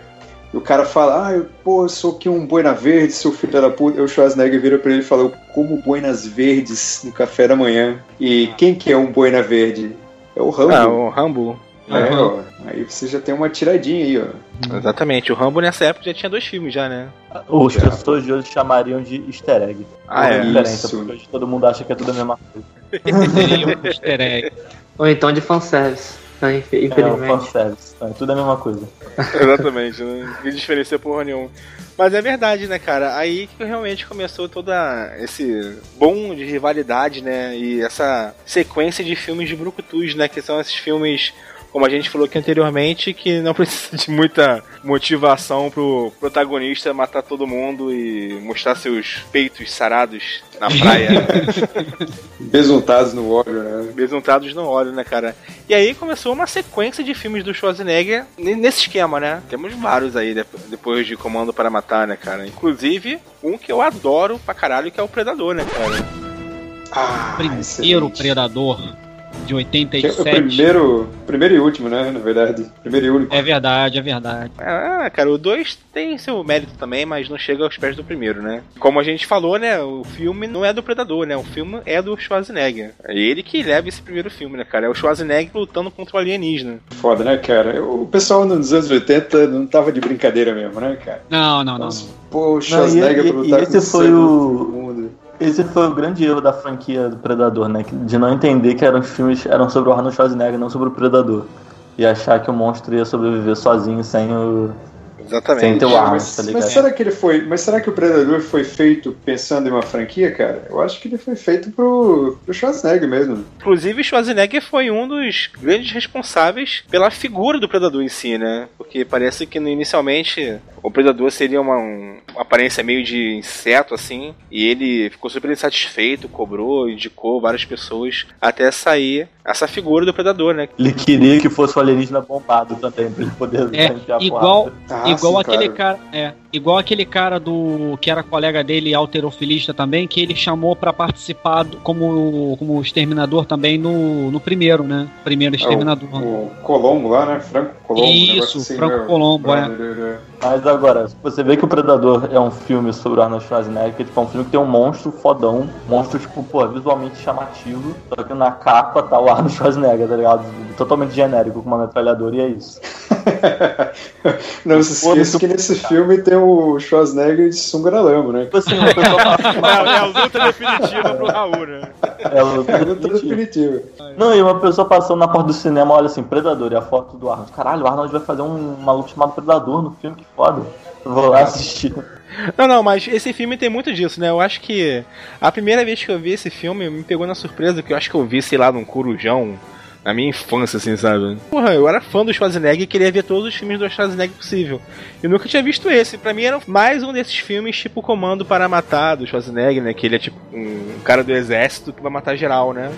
E o cara fala, ah, eu, pô, eu sou aqui um boina verde, seu filho da puta. E o Schwarzenegger vira pra ele e fala, eu como boinas verdes no café da manhã. E quem que é um boina verde? É o Rambo. Ah, o Rambo. É, ó, aí você já tem uma tiradinha aí, ó. Exatamente, o Rambo nessa época já tinha dois filmes já, né? Os pessoas de hoje chamariam de easter egg. Ah, é? Diferença, Isso. porque hoje todo mundo acha que é tudo a mesma coisa. Seria um easter egg. Ou então de fanservice. né, É, Infelizmente. fanservice. É tudo a mesma coisa. Exatamente, né? Não diferencia porra nenhuma. Mas é verdade, né, cara? Aí que realmente começou toda esse boom de rivalidade, né? E essa sequência de filmes de brucutus, né? Que são esses filmes, como a gente falou aqui anteriormente, que não precisa de muita motivação pro protagonista matar todo mundo e mostrar seus peitos sarados na praia. Besuntados no óleo, né? besuntados no óleo, né, cara? E aí começou uma sequência de filmes do Schwarzenegger nesse esquema, né? Temos vários aí de- depois de Comando para Matar, né, cara? Inclusive, um que eu adoro pra caralho, que é o Predador, né, cara? Ah, Primeiro excelente. Predador de Que é o 87. primeiro, primeiro e último, né? Na verdade. Primeiro e único. É verdade, é verdade. Ah, cara, o 2 tem seu mérito também, mas não chega aos pés do primeiro, né? Como a gente falou, né, o filme não é do Predador, né? O filme é do Schwarzenegger. É ele que leva esse primeiro filme, né, cara? É o Schwarzenegger lutando contra o alienígena. Foda, né, cara? O pessoal nos anos 80 não tava de brincadeira mesmo, né, cara? Não, não, não. Nossa, não. pô, o Não, Schwarzenegger e- pra e- lutar e esse com foi o-. Esse foi o grande erro da franquia do Predador, né? De não entender que eram os filmes eram sobre o Arnold Schwarzenegger, não sobre o Predador. E achar que o monstro ia sobreviver sozinho sem o. Exatamente. Sem ter o Arnold, mas, tá mas ligado? será que ele foi. Mas será que o Predador foi feito pensando em uma franquia, cara? Eu acho que ele foi feito pro, pro Schwarzenegger mesmo. Inclusive, Schwarzenegger foi um dos grandes responsáveis pela figura do Predador em si, né? Porque parece que inicialmente o Predador seria uma, um- uma aparência meio de inseto, assim, e ele ficou super insatisfeito, cobrou, indicou várias pessoas até sair essa figura do Predador, né? Ele queria que fosse o alienígena bombado também, pra ele poder É, enfiar a igual, porrada. Ah, igual sim, aquele claro. cara, é, igual aquele cara do que era colega dele, alterofilista também, que ele chamou pra participar do- como como exterminador também no, no primeiro, né? Primeiro exterminador. O Colombo lá, né? Franco Colombo. Isso, assim, Franco né? Colombo, é. Mas agora, você vê que o Predador é um filme sobre o Arnold Schwarzenegger, que tipo, é um filme que tem um monstro fodão, um monstro, tipo, pô, visualmente chamativo, só que na capa tá o Arnold Schwarzenegger, tá ligado? Totalmente genérico, com uma metralhadora, e é isso. Não se esqueça o que nesse filme tem o Schwarzenegger de sunga na lama, né? Tipo assim, uma pessoa passa É, a luta definitiva pro Raul, né? é, o- É tudo definitivo. Não, e uma pessoa passando na porta do cinema, olha assim, Predador, e a foto do Arnold. Caralho, o Arnold vai fazer um maluco chamado Predador no filme, que foda. Vou lá assistir. Não, não, mas esse filme tem muito disso, né? Eu acho que a primeira vez que eu vi esse filme me pegou na surpresa, que eu acho que eu vi, sei lá, num corujão, na minha infância, assim, sabe? Porra, eu era fã do Schwarzenegger e queria ver todos os filmes do Schwarzenegger possível. Eu nunca tinha visto esse. Pra mim era mais um desses filmes, tipo Comando para Matar, do Schwarzenegger, né? Que ele é tipo um cara do exército que vai matar geral, né?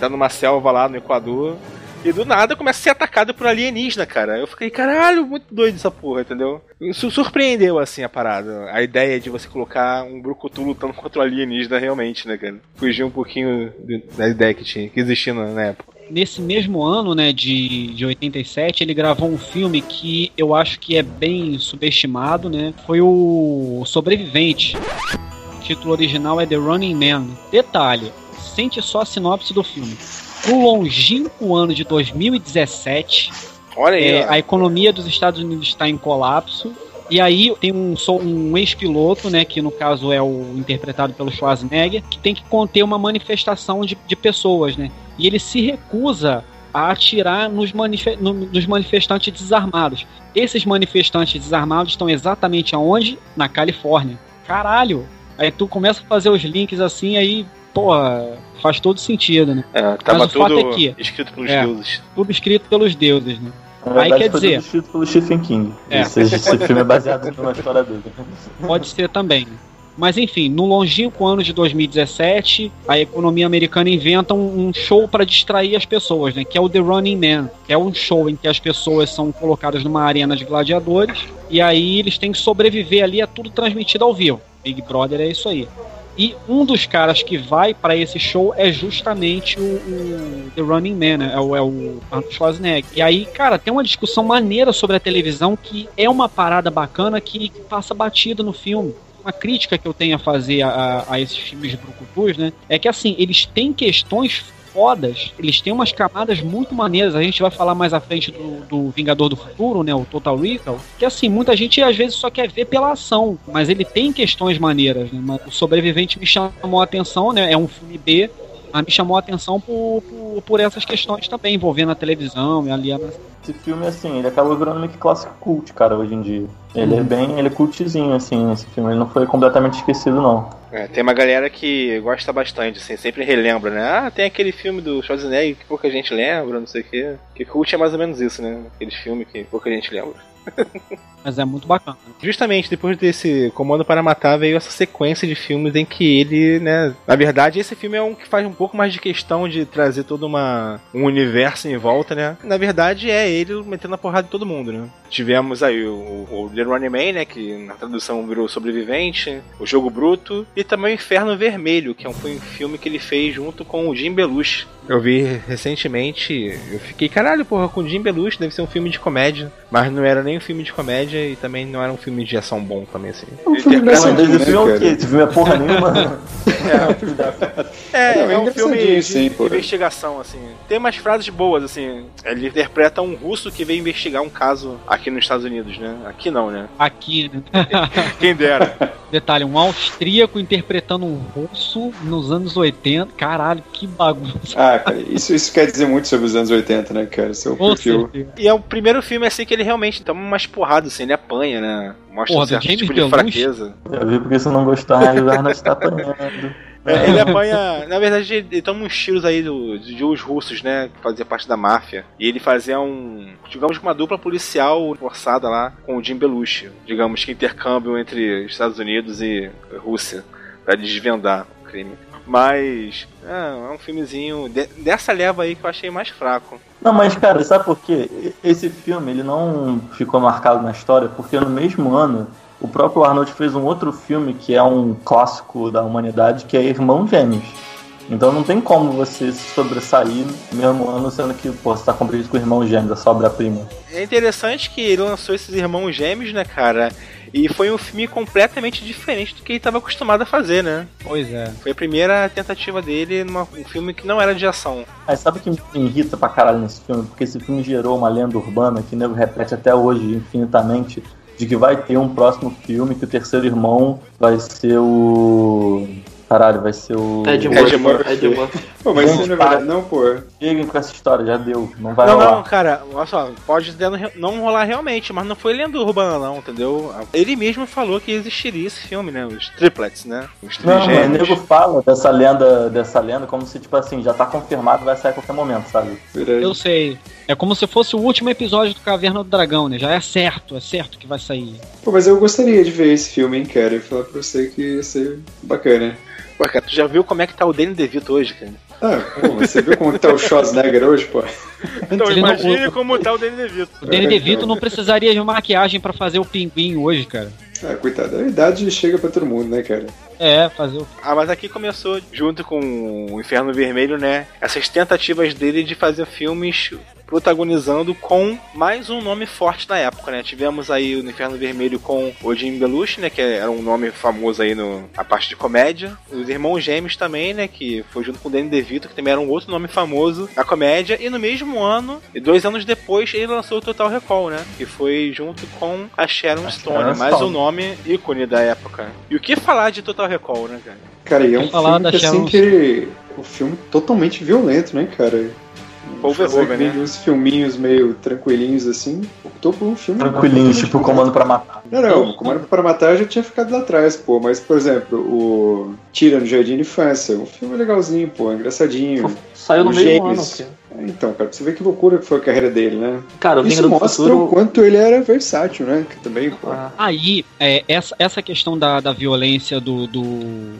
Tá numa selva lá no Equador. E do nada começa a ser atacado por alienígena, cara. Eu fiquei, caralho, muito doido essa porra, entendeu? Isso surpreendeu, assim, a parada. A ideia de você colocar um brucutu lutando contra o alienígena realmente, né, cara? Fugiu um pouquinho da ideia que tinha, que existia na época. Nesse mesmo ano, né, de, de 87, ele gravou um filme que eu acho que é bem subestimado, né? Foi o Sobrevivente. O título original é The Running Man. Detalhe, sente só a sinopse do filme. No longínquo ano de 2017, Olha aí, é, a economia dos Estados Unidos está em colapso. E aí tem um, um ex-piloto, né, que no caso é o interpretado pelo Schwarzenegger, que tem que conter uma manifestação de, de pessoas, né? E ele se recusa a atirar nos, manife- no- nos manifestantes desarmados. Esses manifestantes desarmados estão exatamente aonde? Na Califórnia. Caralho! Aí tu começa a fazer os links assim, aí, pô, faz todo sentido, né? É, tava mas o fato é que- escrito pelos É. deuses. Tudo escrito pelos deuses, né? Na Aí verdade, quer foi dizer- escrito pelo Stephen King. É. Esse, esse filme é baseado numa história dele. Pode ser também. Mas enfim, no longínquo ano de 2017, a economia americana inventa um, um show para distrair as pessoas, né? Que é o The Running Man, que é um show em que as pessoas são colocadas numa arena de gladiadores e aí eles têm que sobreviver ali, é tudo transmitido ao vivo. Big Brother é isso aí. E um dos caras que vai para esse show é justamente o, o The Running Man, né? é o, é o Arnold Schwarzenegger. E aí, cara, tem uma discussão maneira sobre a televisão que é uma parada bacana que passa batida no filme. Uma crítica que eu tenho a fazer a, a- esses filmes de brucutus, né? É que assim, eles têm questões fodas. Eles têm umas camadas muito maneiras. A gente vai falar mais à frente do, do Vingador do Futuro, né? O Total Recall. Que assim, muita gente às vezes só quer ver pela ação. Mas ele tem questões maneiras, né? O Sobrevivente me chamou a atenção, né? É um filme B mas me chamou a atenção por, por, por, essas questões também, envolvendo a televisão e ali a... Esse filme, assim, ele acabou virando meio que clássico cult, cara, hoje em dia. Ele uhum. é bem, ele é cultzinho, assim, esse filme. Ele não foi completamente esquecido, não. É, tem uma galera que gosta bastante, assim, sempre relembra, né? Ah, tem aquele filme do Schwarzenegger que pouca gente lembra, não sei o quê. Que cult é mais ou menos isso, né? Aquele filme que pouca gente lembra. Mas é muito bacana. Justamente depois desse Comando para Matar veio essa sequência de filmes em que ele, né? Na verdade, esse filme é um que faz um pouco mais de questão de trazer todo uma, um universo em volta, né? Na verdade, é ele metendo a porrada de todo mundo, né? Tivemos aí o, o Running Man, né? Que na tradução virou Sobrevivente, o Jogo Bruto e também o Inferno Vermelho, que é um, foi um filme que ele fez junto com o Jim Belushi. Eu vi recentemente, eu fiquei, caralho, porra, com o Jim Belushi deve ser um filme de comédia, mas não era nem um filme de comédia e também não era um filme de ação bom também, assim. Um filme de ação, esse filme é o quê? Esse filme é porra nenhuma. é, é, é, é um filme de, sim, de investigação, assim. Tem umas frases boas, assim. Ele interpreta um russo que veio investigar um caso aqui nos Estados Unidos, né? Aqui não, né? Aqui, né? Quem dera. Detalhe, um austríaco interpretando um russo nos anos 80. Caralho, que bagunça. Ah, cara, isso, isso quer dizer muito sobre os anos 80, né, cara? Seu perfil. E é o primeiro filme, assim, que ele realmente toma umas porradas, assim, ele apanha, né? Mostra Porra, um certo tipo de fraqueza. Eu vi porque você não gostava e o Arnold está apanhando. É, ele apanha. Na verdade, ele toma uns tiros aí do, de uns russos, né? Que fazia parte da máfia. E ele fazia um. Digamos uma dupla policial forçada lá com o Jim Belushi. Digamos que intercâmbio entre Estados Unidos e Rússia. para desvendar o crime. Mas é, é um filmezinho de, dessa leva aí que eu achei mais fraco. Não, mas cara, sabe por quê? Esse filme ele não ficou marcado na história porque no mesmo ano o próprio Arnold fez um outro filme que é um clássico da humanidade que é Irmão Gêmeos. Então não tem como você se sobressair no mesmo ano, sendo que pô, você tá compreendido com o Irmão Gêmeos, a sua prima É interessante que ele lançou esses Irmãos Gêmeos, né, cara? E foi um filme completamente diferente do que ele estava acostumado a fazer, né? Pois é. Foi a primeira tentativa dele num um filme que não era de ação. Mas sabe o que me irrita pra caralho nesse filme? Porque esse filme gerou uma lenda urbana que o nego repete até hoje infinitamente de que vai ter um próximo filme que o terceiro irmão vai ser o Caralho, vai ser o. Ed Murphy. Ed Murphy. Pô, mas isso não é verdade, não, pô. Cheguem com essa história, já deu. Não vai não, rolar. Não, cara, olha só, pode não rolar realmente, mas não foi lenda urbana, não, entendeu? Ele mesmo falou que existiria esse filme, né? Os triplets, né? Os não, mas o nego fala dessa lenda, dessa lenda como se, tipo assim, já tá confirmado vai sair a qualquer momento, sabe? Eu sei. É como se fosse o último episódio do Caverna do Dragão, né? Já é certo, é certo que vai sair. Pô, mas eu gostaria de ver esse filme, hein, cara? E falar pra você que ia ser bacana. Pô, cara, tu já viu como é que tá o Danny DeVito hoje, cara? Ah, pô, você viu como tá o Schwarzenegger hoje, pô? Então imagine como tá o Danny DeVito. O Danny DeVito não precisaria de maquiagem para fazer o pinguim hoje, cara. Ah, coitado, a idade chega pra todo mundo, né, cara? É, fazer o. Ah, mas aqui começou junto com o Inferno Vermelho, né? Essas tentativas dele de fazer filmes protagonizando com mais um nome forte da época, né? Tivemos aí o Inferno Vermelho com o Jim Belushi, né? Que era um nome famoso aí no, na parte de comédia. Os Irmãos Gêmeos também, né? Que foi junto com o Danny DeVito, que também era um outro nome famoso na comédia. E no mesmo ano, e dois anos depois, ele lançou o Total Recall, né? Que foi junto com a Sharon a Stone, Sharon mais Stone. um nome ícone da época. E o que falar de Total Recall, né, cara? Cara, e é um filme que, assim, que... O filme totalmente violento, né, cara? Overhoven, né? uns filminhos meio tranquilinhos assim, optou por um filme. Tranquilinhos, tipo Comando para Matar. Não, não, Comando para Matar já tinha ficado lá atrás, pô. Mas, por exemplo, o Tira no Jardim de Infância, um filme legalzinho, pô, engraçadinho. Saiu no mesmo ano, cara. É, então, cara, pra você ver que loucura que foi a carreira dele, né? Cara, o Isso mostra futuro... o quanto ele era versátil, né? Que também, pô. Ah. Aí, é, essa, essa questão da, da violência do, do,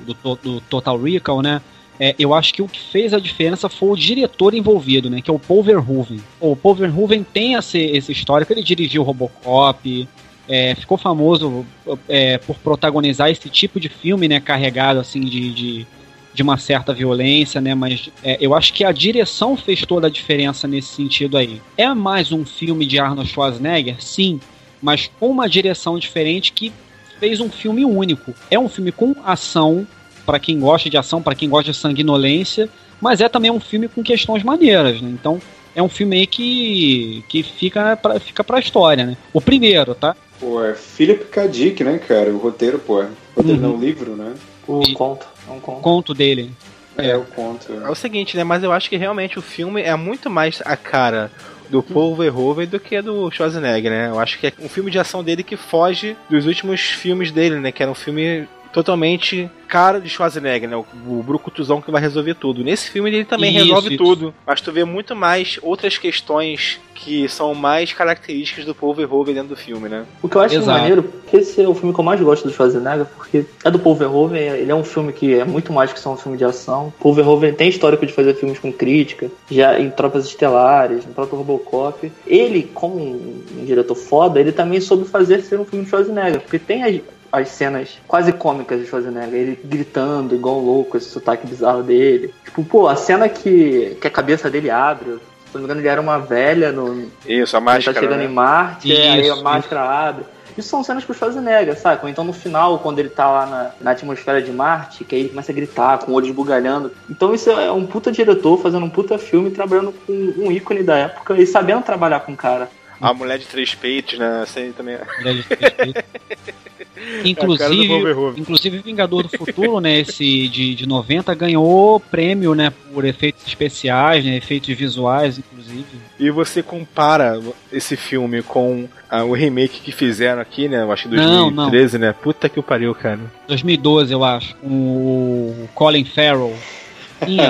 do, do Total Recall, né? É, eu acho que o que fez a diferença foi o diretor envolvido, né? Que é o Paul Verhoeven. O Paul Verhoeven tem esse, esse histórico, ele dirigiu Robocop, é, ficou famoso é, por protagonizar esse tipo de filme, né? Carregado, assim, de, de, de uma certa violência, né? Mas é, eu acho que a direção fez toda a diferença nesse sentido aí. É mais um filme de Arnold Schwarzenegger? Sim, mas com uma direção diferente que fez um filme único. É um filme com ação, para quem gosta de ação, para quem gosta de sanguinolência, mas é também um filme com questões maneiras, né? Então é um filme aí que, que fica, pra, fica pra história, né? O primeiro, tá? Pô, é Philip K. Dick, né, cara? O roteiro, pô. O roteiro Uhum. não, o livro, né? O E- conto. É um conto. Conto dele. É, o conto. É o seguinte, né? Mas eu acho que realmente o filme é muito mais a cara do Paul Verhoeven do que do Schwarzenegger, né? Eu acho que é um filme de ação dele que foge dos últimos filmes dele, né? Que era um filme totalmente cara de Schwarzenegger, né? O, o brucutuzão que vai resolver tudo. Nesse filme ele também Isso, resolve isso. tudo, mas tu vê muito mais outras questões que são mais características do Paul Verhoeven dentro do filme, né? O que eu acho Exato. maneiro, que esse é o filme que eu mais gosto do Schwarzenegger, porque é do Paul Verhoeven, ele é um filme que é muito mais que só um filme de ação. Paul Verhoeven tem histórico de fazer filmes com crítica, já em Tropas Estelares, no próprio Robocop. Ele, como um, um diretor foda, ele também soube fazer ser um filme de Schwarzenegger, porque tem as, as cenas quase cômicas de Schwarzenegger, ele gritando igual um louco, esse sotaque bizarro dele. Tipo, pô, a cena que, que a cabeça dele abre, se não me engano, ele era uma velha no, Isso, a ele máscara. tá chegando né? em Marte, Isso, aí a isso. máscara abre. Isso são cenas pro Schwarzenegger, sabe? Ou então no final, quando ele tá lá na, na atmosfera de Marte, que aí ele começa a gritar, com o olho esbugalhando. Então isso é um puta diretor fazendo um puta filme, trabalhando com um ícone da época e sabendo trabalhar com o cara. A mulher de três peitos, né? Essa aí também. É respeito. É a cara do Paul inclusive, inclusive Vingador do Futuro, né, esse de, de 90 ganhou prêmio, né, por efeitos especiais, né, efeitos visuais, inclusive. E você compara esse filme com ah, o remake que fizeram aqui, né? Eu acho que em Não, não. 2013, né? Puta que o pariu, cara. 2012, eu acho, com o Colin Farrell.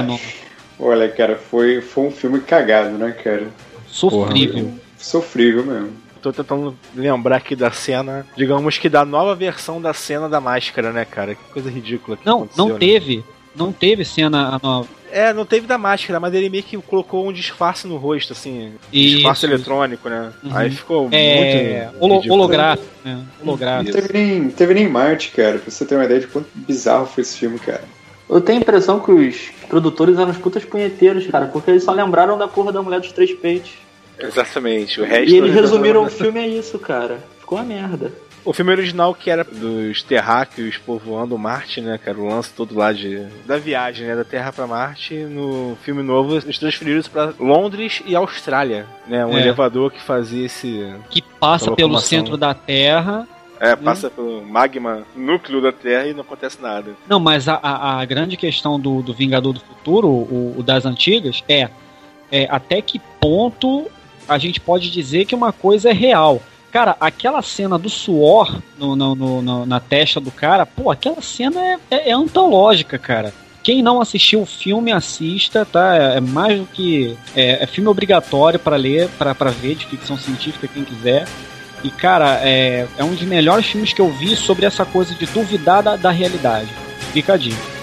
Nossa, Olha, cara, foi, foi um filme cagado, né, cara? sofrível. Sofrível mesmo. Tô tentando lembrar aqui da cena, digamos que da nova versão da cena da máscara, né, cara? Que coisa ridícula que Não, aconteceu, não né? teve. Não teve cena nova. É, não teve da máscara, mas ele meio que colocou um disfarce no rosto, assim. Isso, disfarce eletrônico, né? Uhum. Aí ficou É, muito. holo- ridículo. holográfico, né? Holográfico. Não teve nem, teve nem Marte, cara, pra você ter uma ideia de quanto bizarro foi esse filme, cara. Eu tenho a impressão que os produtores eram os putas punheteiros, cara, porque eles só lembraram da porra da mulher dos três peitos. Exatamente. O resto. E eles resumiram o filme a isso, cara. Ficou uma merda. O filme original que era dos terráqueos povoando Marte, né, cara? O lance todo lá de da viagem, né, da Terra pra Marte. No filme novo eles transferiram isso pra Londres e Austrália, né? Um É. elevador que fazia esse Que passa pelo centro da Terra. é, passa pelo magma núcleo da Terra e não acontece nada. Não, mas a, a, a grande questão do, do Vingador do Futuro, o, o das antigas, é, é até que ponto a gente pode dizer que uma coisa é real. Cara, aquela cena do suor no, no- no- na testa do cara, pô, aquela cena é, é- é antológica, cara. Quem não assistiu o filme, assista, tá? É, é mais do que. É, é filme obrigatório para ler, para ver, de ficção científica, quem quiser. E, cara, é, é um dos melhores filmes que eu vi sobre essa coisa de duvidar da, da realidade. Fica a dica.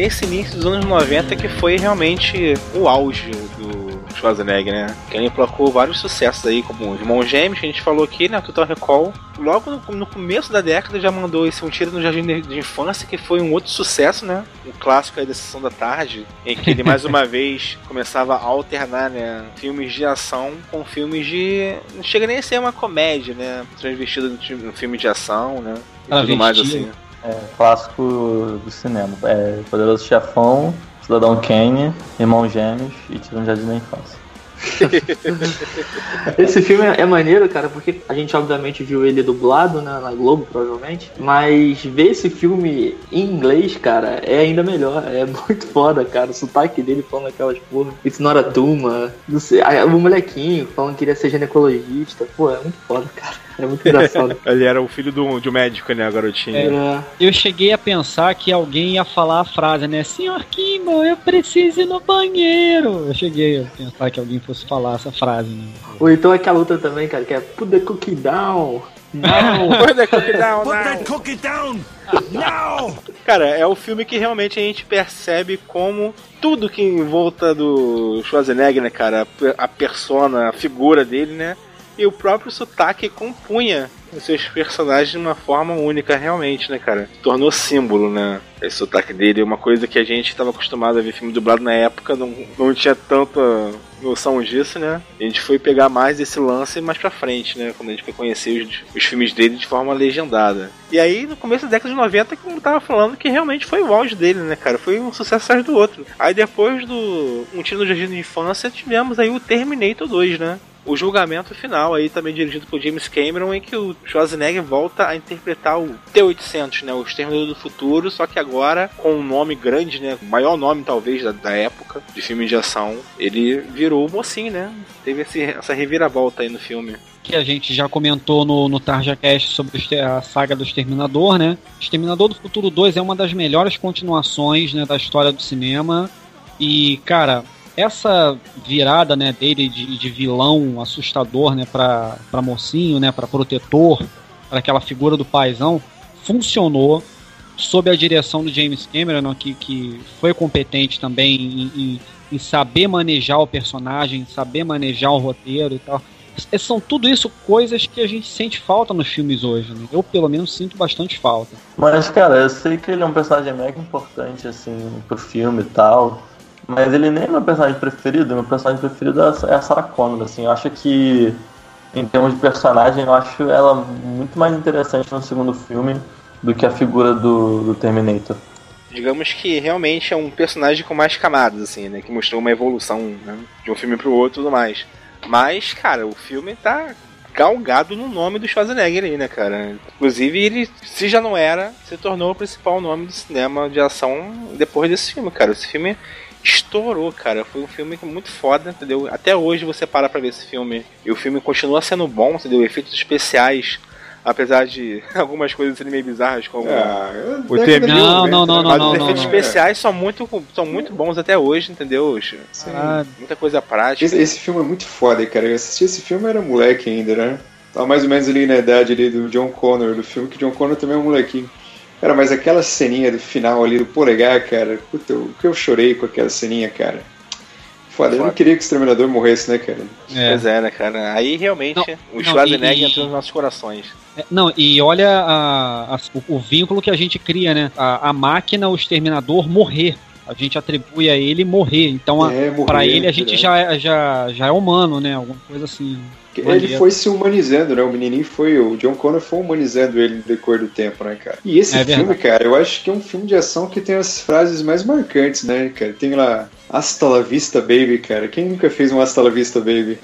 Nesse início dos anos 90 que foi realmente o auge do Schwarzenegger, né? Que ele emplacou vários sucessos aí, como Irmão Gêmeos, que a gente falou aqui, né? Total Recall. Logo no, no começo da década já mandou esse Um Tiro no Jardim de, de Infância, que foi um outro sucesso, né? Um clássico aí da Sessão da Tarde, em que ele mais uma vez começava a alternar, né? Filmes de ação com filmes de... Não chega nem a ser uma comédia, né? Transvestido no, filme de ação, né? E tudo mais assim. É, clássico do cinema. É Poderoso Chefão, Cidadão Kane, Irmão Gêmeos e Tiro no Jardim da Infância. Esse filme é maneiro, cara, porque a gente obviamente viu ele dublado né, na Globo, provavelmente. Mas ver esse filme em inglês, cara, é ainda melhor. É muito foda, cara. O sotaque dele falando aquelas porra. It's not a Duma. Não sei, o molequinho falando que queria ser ginecologista. Pô, é muito foda, cara. É muito engraçado. Ele era o filho do, de um médico, né? A garotinha. É, Eu cheguei a pensar que alguém ia falar a frase, né? Senhor Kimball, eu preciso ir no banheiro. Eu cheguei a pensar que alguém fosse falar essa frase, né? Ou então aquela outra também, cara, que é Put the cookie down. Não. Put the cookie down Put that cookie down! Now! Cara, é o filme que realmente a gente percebe como tudo que em volta do Schwarzenegger, né, cara? A persona, a figura dele, né? E o próprio sotaque compunha os seus personagens de uma forma única, realmente, né, cara? Tornou símbolo, né? Esse sotaque dele é uma coisa que a gente estava acostumado a ver filme dublado na época, não, não tinha tanta noção disso, né? A gente foi pegar mais esse lance mais pra frente, né? Quando a gente foi conhecer os, os filmes dele de forma legendada. E aí, no começo da década de 90, como tava falando, que realmente foi o auge dele, né, cara? Foi um sucesso atrás do outro. Aí depois do Um Tiro no Jardim de Infância, tivemos aí o Terminator 2, né? O julgamento final aí também dirigido por James Cameron em que o Schwarzenegger volta a interpretar o T-800, né, o Exterminador do Futuro, só que agora com um nome grande, né, o maior nome talvez da, da época de filme de ação, ele virou o mocinho, né, teve esse, essa reviravolta aí no filme que a gente já comentou no, no Tarja Cast sobre a saga do Exterminador, né? Exterminador do Futuro 2 é uma das melhores continuações né, da história do cinema. E, cara, essa virada né, dele de, de vilão assustador né, para mocinho, né, para protetor, para aquela figura do paizão, funcionou sob a direção do James Cameron, que, que foi competente também em, em, em saber manejar o personagem, saber manejar o roteiro e tal. São tudo isso coisas que a gente sente falta nos filmes hoje, né? Eu, pelo menos, sinto bastante falta. Mas, cara, eu sei que ele é um personagem mega importante, assim, pro filme e tal. Mas ele nem é meu personagem preferido, meu personagem preferido é a Sarah Connor, assim, eu acho que em termos de personagem, eu acho ela muito mais interessante no segundo filme do que a figura do, do Terminator. Digamos que realmente é um personagem com mais camadas, assim, né? Que mostrou uma evolução né? de um filme pro outro e tudo mais. Mas, cara, o filme tá galgado no nome do Schwarzenegger aí, né, cara? Inclusive, ele, se já não era, se tornou o principal nome do cinema de ação depois desse filme, cara. Esse filme estourou, cara. Foi um filme muito foda, entendeu? Até hoje você para pra ver esse filme e o filme continua sendo bom, entendeu? Efeitos especiais, apesar de algumas coisas serem meio bizarras, como Ah, o de Não, não, 90, não, né? não, Mas os efeitos não. especiais são muito, são muito bons até hoje, entendeu? Ah, Muita coisa prática. Esse, esse filme é muito foda, cara. Eu assisti esse filme, era moleque ainda, né? Tava mais ou menos ali na idade ali do John Connor, do filme, que John Connor também é um molequinho. Cara, mas aquela ceninha do final ali do polegar, cara, puta, o que eu chorei com aquela ceninha, cara. Foda, eu não queria que o Exterminador morresse, né, cara? é. Pois é, né, cara? Aí realmente Não, o não, Schwarzenegger e- entrou nos nossos corações. É, Não, e olha a- a- o, o vínculo que a gente cria, né? A, a máquina, o exterminador, morrer. A gente atribui a ele morrer. Então, É, pra ele, a gente verdade. já, é- já, já é humano, né? Alguma coisa assim. Ele foi se humanizando, né? O menininho foi. O John Connor foi humanizando ele no decorrer do tempo, né, cara? E esse É filme, verdade. cara, eu acho que é um filme de ação que tem as frases mais marcantes, né, cara? Tem lá. Hasta la vista, baby, cara. Quem nunca fez um Hasta la vista, baby?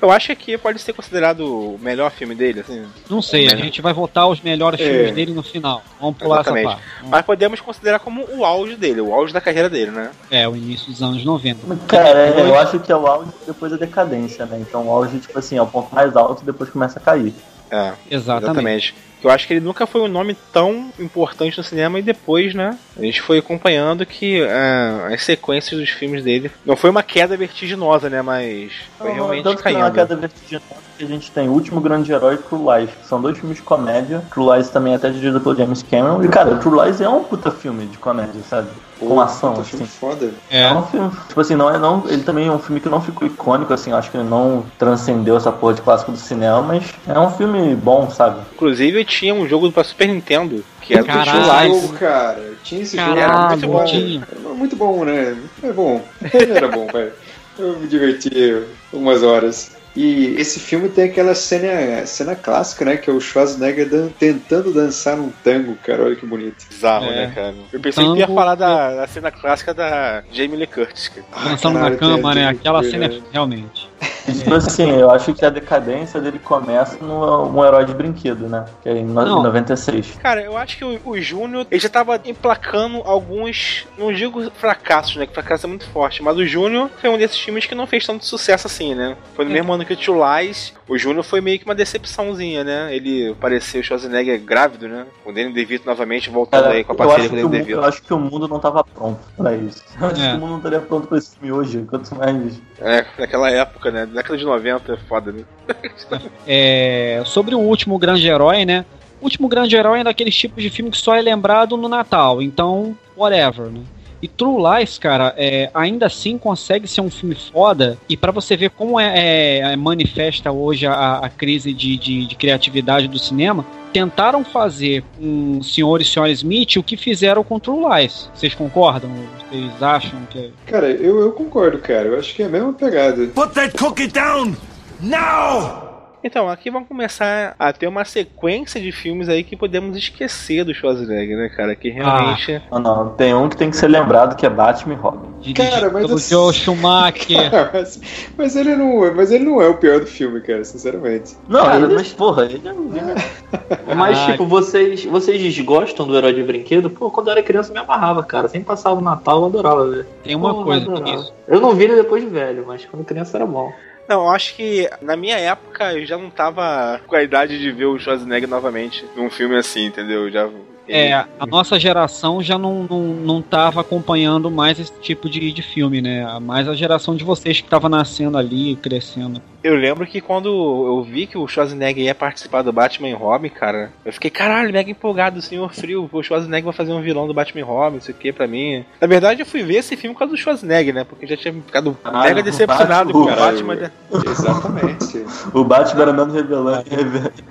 Eu acho que aqui pode ser considerado o melhor filme dele, assim. Não sei, a gente vai votar os melhores É. filmes dele no final. Vamos pular Exatamente. essa parte. Mas podemos considerar como o auge dele, o auge da carreira dele, né? É, o início dos anos 90. Cara, é, eu acho que é o auge depois da decadência, né? Então o auge, tipo assim, é o ponto mais alto e depois começa a cair. É, Exatamente. exatamente. Eu acho que ele nunca foi um nome tão importante no cinema e depois, né? A gente foi acompanhando que é, as sequências dos filmes dele não foi uma queda vertiginosa, né? Mas foi realmente Tanto que na caindo. queda vertiginosa que a gente tem o último grande herói e True Lies, que são dois filmes de comédia. True Lies também é até dirigido pelo James Cameron. E cara, True Lies é um puta filme de comédia, sabe? Com ação, Puta, assim. filme foda. É. É um filme, tipo assim, não é não, ele também é um filme que não ficou icônico assim, acho que ele não transcendeu essa porra de clássico do cinema, mas é um filme bom, sabe? Inclusive, tinha um jogo pra Super Nintendo que era do Caralho. Esse jogo, cara. Tinha esse jogo. Caralho, Era muito bom. tinha. Era muito bom, né? É bom. Era bom, velho. Eu me diverti algumas horas. E esse filme tem aquela cena, cena clássica, né? Que é o Schwarzenegger dan- tentando dançar um tango, cara. Olha que bonito. Bizarro, É. né, cara? Eu pensei que ia Tango- falar da, da cena clássica da Jamie Lee Curtis. cara. Dançando na caralho, cama, né? Aquela cena é realmente. E, tipo assim, eu acho que a decadência dele começa no um herói de brinquedo, né? Que é em Não. 96. Cara, eu acho que o, o Júnior ele já tava emplacando alguns, não digo fracassos, né? Que fracasso é muito forte, mas o Júnior foi um desses filmes que não fez tanto sucesso assim, né? Foi no mesmo ano que o Two Lies, o Júnior foi meio que uma decepçãozinha, né? Ele apareceu o Schwarzenegger grávido, né? O Danny DeVito novamente voltando Cara, aí com a parceria com o Danny mundo, eu DeVito. acho que o mundo não tava pronto pra isso. Eu acho É. que o mundo não estaria pronto pra esse filme hoje, quanto mais. É, naquela época, né? Década de 90 é foda, né? É, sobre o último grande herói, né? O último grande herói é daqueles tipos de filme que só é lembrado no Natal, então, whatever, né? E True Lies, cara, é, ainda assim consegue ser um filme foda. E para você ver como é, é, é, manifesta hoje a, a crise de, de, de criatividade do cinema, tentaram fazer com o senhor e senhora Smith o que fizeram com True Lies. Vocês concordam? Vocês acham que é... Cara, eu, eu concordo, cara. Eu acho que é a mesma pegada. Put that cookie down! Now! Então, aqui vamos começar a ter uma sequência de filmes aí que podemos esquecer do Schwarzenegger, né, cara? Que realmente. Ah, não, tem um que tem que ser lembrado que é Batman e Robin. Cara, mas o assim- Joe Schumacher. mas, mas ele não, mas ele não é o pior do filme, cara, sinceramente. Não, Cara, ele, mas- porra, ele é um Mas, tipo, vocês, vocês desgostam do herói de brinquedo? Pô, quando eu era criança eu me amarrava, cara. Sempre passava o Natal, eu adorava ver. Tem uma Pô, coisa eu nisso. Eu não vi ele depois de velho, mas quando criança era bom. Não, eu acho que na minha época eu já não tava com a idade de ver o Schwarzenegger novamente num filme assim, entendeu? Eu Já. É, a nossa geração já não, não, não tava acompanhando mais esse tipo de, de filme, né? Mais a geração de vocês que tava nascendo ali, crescendo. Eu lembro que quando eu vi que o Schwarzenegger ia participar do Batman e Robin, cara, eu fiquei, caralho, mega empolgado, Senhor Frio, o Schwarzenegger vai fazer um vilão do Batman e Robin, isso aqui pra mim. Na verdade, eu fui ver esse filme por causa do Schwarzenegger, né? Porque eu já tinha ficado Caralho, mega decepcionado com o Batman. Exatamente. O Batman era menos revelante.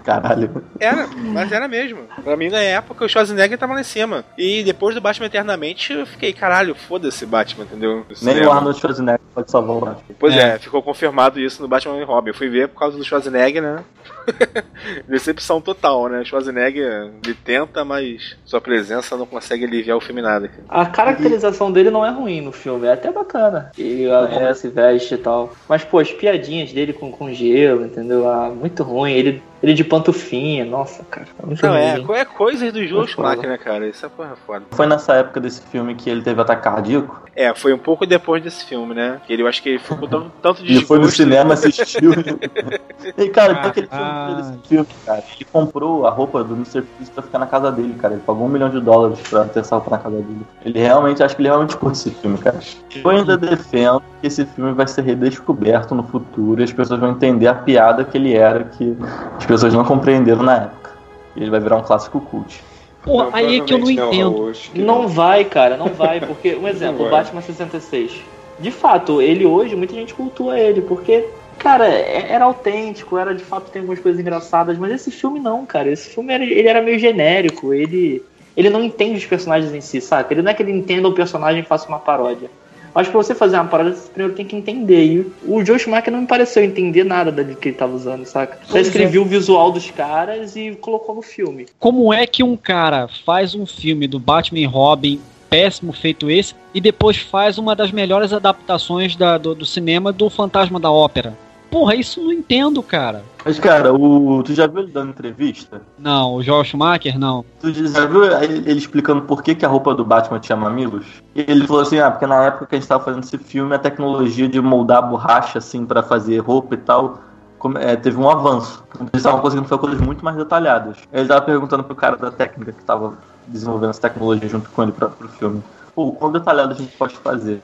Caralho. Era, mas era mesmo. Pra mim, na época, o Schwarzenegger tava lá em cima. E depois do Batman Eternamente, eu fiquei, caralho, foda-se Batman, entendeu? Nem o Arnold Schwarzenegger pode salvar o Batman. Pois é. É. ficou confirmado isso no Batman e Robin. Eu fui ver por causa do Schwarzenegger, né? Decepção total, né? Schwarzenegger ele tenta, mas sua presença não consegue aliviar o filme nada. A caracterização dele não é ruim no filme, é até bacana. E a, como ele se veste e tal. Mas, pô, as piadinhas dele com, com gelo, entendeu? Ah, muito ruim. Ele, ele de pantufinha, nossa, cara. Não, é, é coisas do Joe É. Schumacher, né, cara? Isso é porra foda. Foi nessa época desse filme que ele teve ataque cardíaco. É, foi um pouco depois desse filme, né? Que ele, eu acho que ele ficou tão, tanto Ele foi no cinema, assistiu. e, cara, por que ele Caralho. filme desse filme, cara? Ele comprou a roupa do Mr. Freeze pra ficar na casa dele, cara. Ele pagou um milhão de dólares pra ter essa roupa na casa dele. Ele realmente, acho que ele realmente curte esse filme, cara. Eu ainda defendo que esse filme vai ser redescoberto no futuro e as pessoas vão entender a piada que ele era, que as pessoas não compreenderam na época. E ele vai virar um clássico cult. Porra, aí é que eu não provavelmente entendo. Que Não vai, cara, não vai, porque, um exemplo, Não o. Batman 66. De fato, ele hoje, muita gente cultua ele, porque, cara, é- era autêntico, era de fato tem algumas coisas engraçadas, mas esse filme não, cara. Esse filme era, ele era meio genérico, ele. Ele não entende os personagens em si, saca? Ele não é que ele entenda o personagem e faça uma paródia. Mas pra você fazer uma paródia, você primeiro tem que entender. E o Joe Schumacher não me pareceu entender nada dali que ele tava usando, saca? Só Pois é. escreveu o visual dos caras e colocou no filme. Como é que um cara faz um filme do Batman e Robin péssimo feito esse e depois faz uma das melhores adaptações da- do, do cinema do Fantasma da Ópera? Porra, isso eu não entendo, cara. Mas, cara, o... tu já viu ele dando entrevista? Não, o Joel Schumacher, não. Tu já viu ele, ele explicando por que, que a roupa do Batman tinha mamilos? E ele falou assim, ah, porque na época que a gente tava fazendo esse filme, a tecnologia de moldar borracha, assim, pra fazer roupa e tal, é, teve um avanço. Eles estavam conseguindo fazer coisas muito mais detalhadas. Ele tava perguntando pro cara da técnica que tava desenvolvendo essa tecnologia junto com ele pra, pro filme. Pô, quão detalhado a gente pode fazer?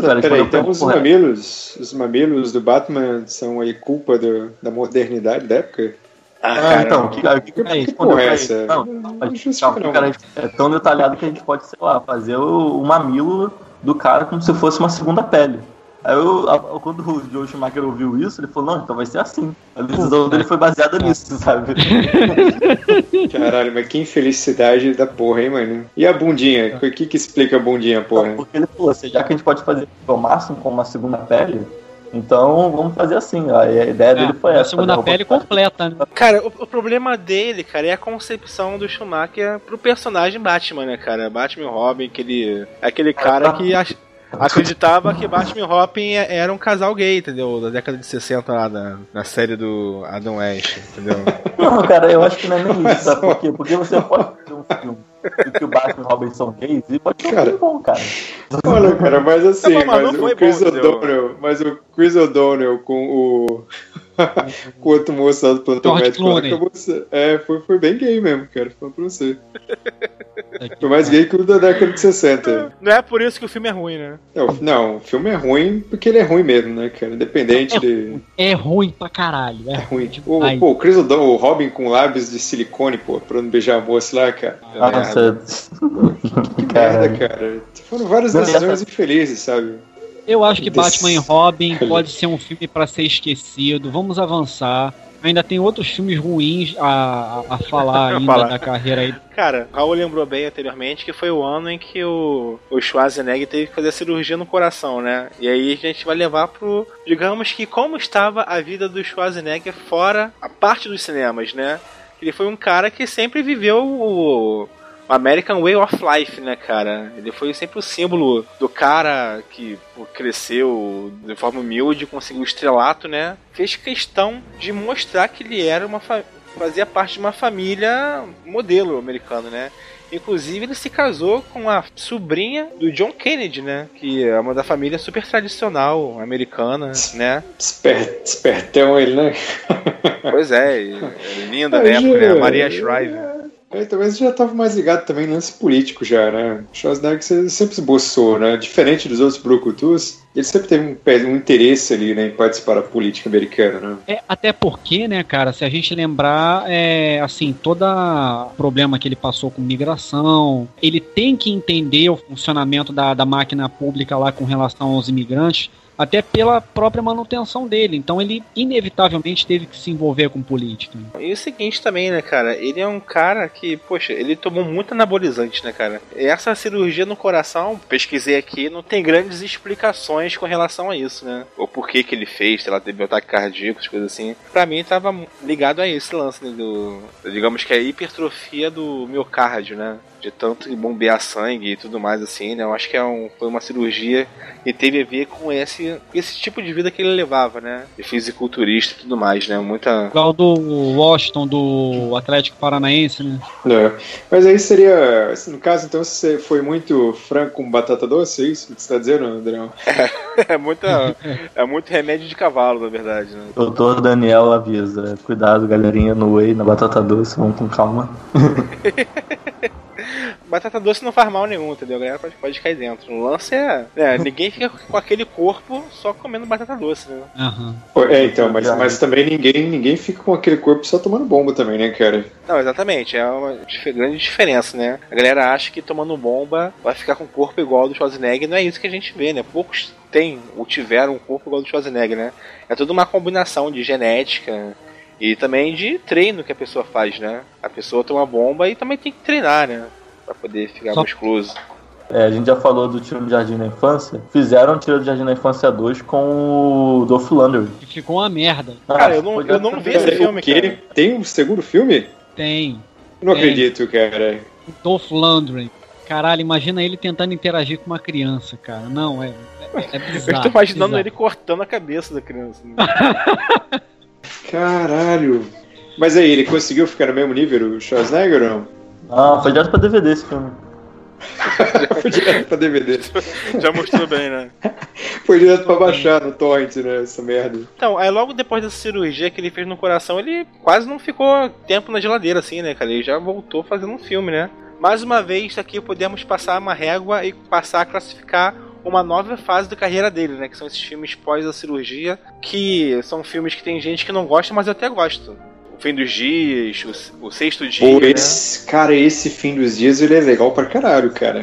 Cara, Peraí, então os mamilos, os mamilos do Batman são aí culpa do- da modernidade da época? Ah, Ah, cara, então, que, que, que, Aí, que porra é essa? Não, Não não. cara, a gente- é tão detalhado que a gente pode, sei lá, fazer o, o mamilo do cara como se fosse uma segunda pele. Aí eu, a- quando o Joe Schumacher ouviu isso, ele falou, não, então vai ser assim. A decisão dele foi baseada nisso, sabe? Caralho, mas que infelicidade da porra, hein, mano? E a bundinha? O que que explica a bundinha, porra? Porque ele falou assim, já que a gente pode fazer o máximo com uma segunda pele, então vamos fazer assim. ó. E a ideia dele foi É, a essa. segunda fazer a pele completa, né? Cara, o, o problema dele, cara, é a concepção do Schumacher pro personagem Batman, né, cara? Batman Robin, aquele, aquele cara que ach- acreditava que Batman e Robin é- era um casal gay, entendeu? Da década de 60 lá, da, na série do Adam West, entendeu? Não, cara, eu acho que não é nem isso, sabe por quê? Porque você pode fazer um filme em que o Batman e o Robin são gays e pode ser um Cara. filme bom, cara. Olha, cara, mas assim, Não, mas mas o Chris bom, entendeu? O'Donnell, mas o Chris O'Donnell com o Com o outro moço lá do plantão George médico. lá, Clooney. acabou se- É, foi, foi bem gay mesmo, cara. Falando pra você. Foi mais gay que o da década de 60. Não é por isso que o filme é ruim, né? Não, não, o filme é ruim porque ele é ruim mesmo, né, cara? Independente de. É ruim pra caralho. É, É ruim. O, pô, o Chris O'Donnell, o Robin com lábios de silicone, pô, pra não beijar a moça lá, cara. Ah. Nossa. Que Cara. merda, cara. Foram várias decisões infelizes, sabe? Eu acho que Batman e Robin pode ser um filme pra ser esquecido. Vamos avançar. Ainda tem outros filmes ruins a, a, falar ainda Falar. da carreira aí. Cara, Raul lembrou bem anteriormente que foi o ano em que o, o Schwarzenegger teve que fazer a cirurgia no coração, né? E aí a gente vai levar pro. Digamos que como estava a vida do Schwarzenegger fora a parte dos cinemas, né? Ele foi um cara que sempre viveu o. American Way of Life, né, cara? Ele foi sempre o símbolo do cara que pô, cresceu de forma humilde, conseguiu estrelato, né? Fez questão de mostrar que ele era uma fa- fazia parte de uma família modelo americano, né? Inclusive ele se casou com a sobrinha do John Kennedy, né? Que é uma da família super tradicional americana, né? Esper, espertão ele, né? Pois é, é linda né? Maria Shriver. É, talvez já tava mais ligado também no lance político já, né? Schwarzenegger se- sempre esboçou, né? Diferente dos outros brucutus, ele sempre teve um, um interesse ali, né, em participar da política americana, né? É, até porque, né, cara, se a gente lembrar, é, assim, todo problema que ele passou com migração, ele tem que entender o funcionamento da, da máquina pública lá com relação aos imigrantes, até pela própria manutenção dele. Então ele inevitavelmente teve que se envolver com política. E o seguinte também, né, cara? Ele é um cara que, poxa, ele tomou muito anabolizante, né, cara? Essa cirurgia no coração, pesquisei aqui, não tem grandes explicações com relação a isso, né? Ou por que que ele fez, sei lá, teve um ataque cardíaco, as coisas assim. Pra mim, tava ligado a esse lance, né, do... Digamos que a hipertrofia do miocárdio, né? De tanto bombear sangue e tudo mais assim, né? Eu acho que é um, foi uma cirurgia que teve a ver com esse, esse tipo de vida que ele levava, né? De fisiculturista e tudo mais, né? Muita... Igual do Washington, do Atlético Paranaense, né? É. Mas aí seria, no caso, então, você foi muito franco com batata doce, é isso que você tá dizendo, Adriano? É, muita, é muito remédio de cavalo, na verdade, né? Doutor Daniel avisa. Cuidado, galerinha, no whey, na batata doce, vamos com calma. Batata doce não faz mal nenhum, entendeu? A galera pode, pode cair dentro. O lance é, é, ninguém fica com aquele corpo só comendo batata doce, né? Aham. É, então, mas, mas também ninguém, ninguém fica com aquele corpo só tomando bomba também, né, cara? Não, exatamente, é uma grande diferença, né? A galera acha que tomando bomba vai ficar com um corpo igual ao do Schwarzenegger, não é isso que a gente vê, né? Poucos têm ou tiveram um corpo igual ao do Schwarzenegger, né? É tudo uma combinação de genética e também de treino que a pessoa faz, né? A pessoa toma bomba e também tem que treinar, né? Pra poder ficar Só- musculoso. É, a gente já falou do Tiro do Jardim da Infância. Fizeram o Tiro do Jardim da Infância 2 com o Dolph Lundgren. E ficou uma merda. Cara, Ah, eu não, eu não vi esse filme, cara. Tem um segundo filme? Tem. Eu não Tem. acredito, cara. Dolph Lundgren. Caralho, imagina ele tentando interagir com uma criança, cara. Não, é, é, é bizarro. Eu tô imaginando bizarro. ele cortando a cabeça da criança. né? Caralho. Mas aí, ele conseguiu ficar no mesmo nível, o Schwarzenegger ou não? Ah, foi direto pra DVD esse filme. Foi direto pra DVD. Já mostrou bem, né? Foi direto pra baixar no torrent, né, essa merda. Então, aí logo depois dessa cirurgia que ele fez no coração, ele quase não ficou tempo na geladeira, assim, né, cara? Ele já voltou fazendo um filme, né? Mais uma vez, aqui podemos passar uma régua e passar a classificar uma nova fase da carreira dele, né? Que são esses filmes pós a cirurgia, que são filmes que tem gente que não gosta, mas eu até gosto. O Fim dos Dias, o, o Sexto Dia, Pô, né? esse, cara, esse fim dos dias ele é legal pra caralho, cara.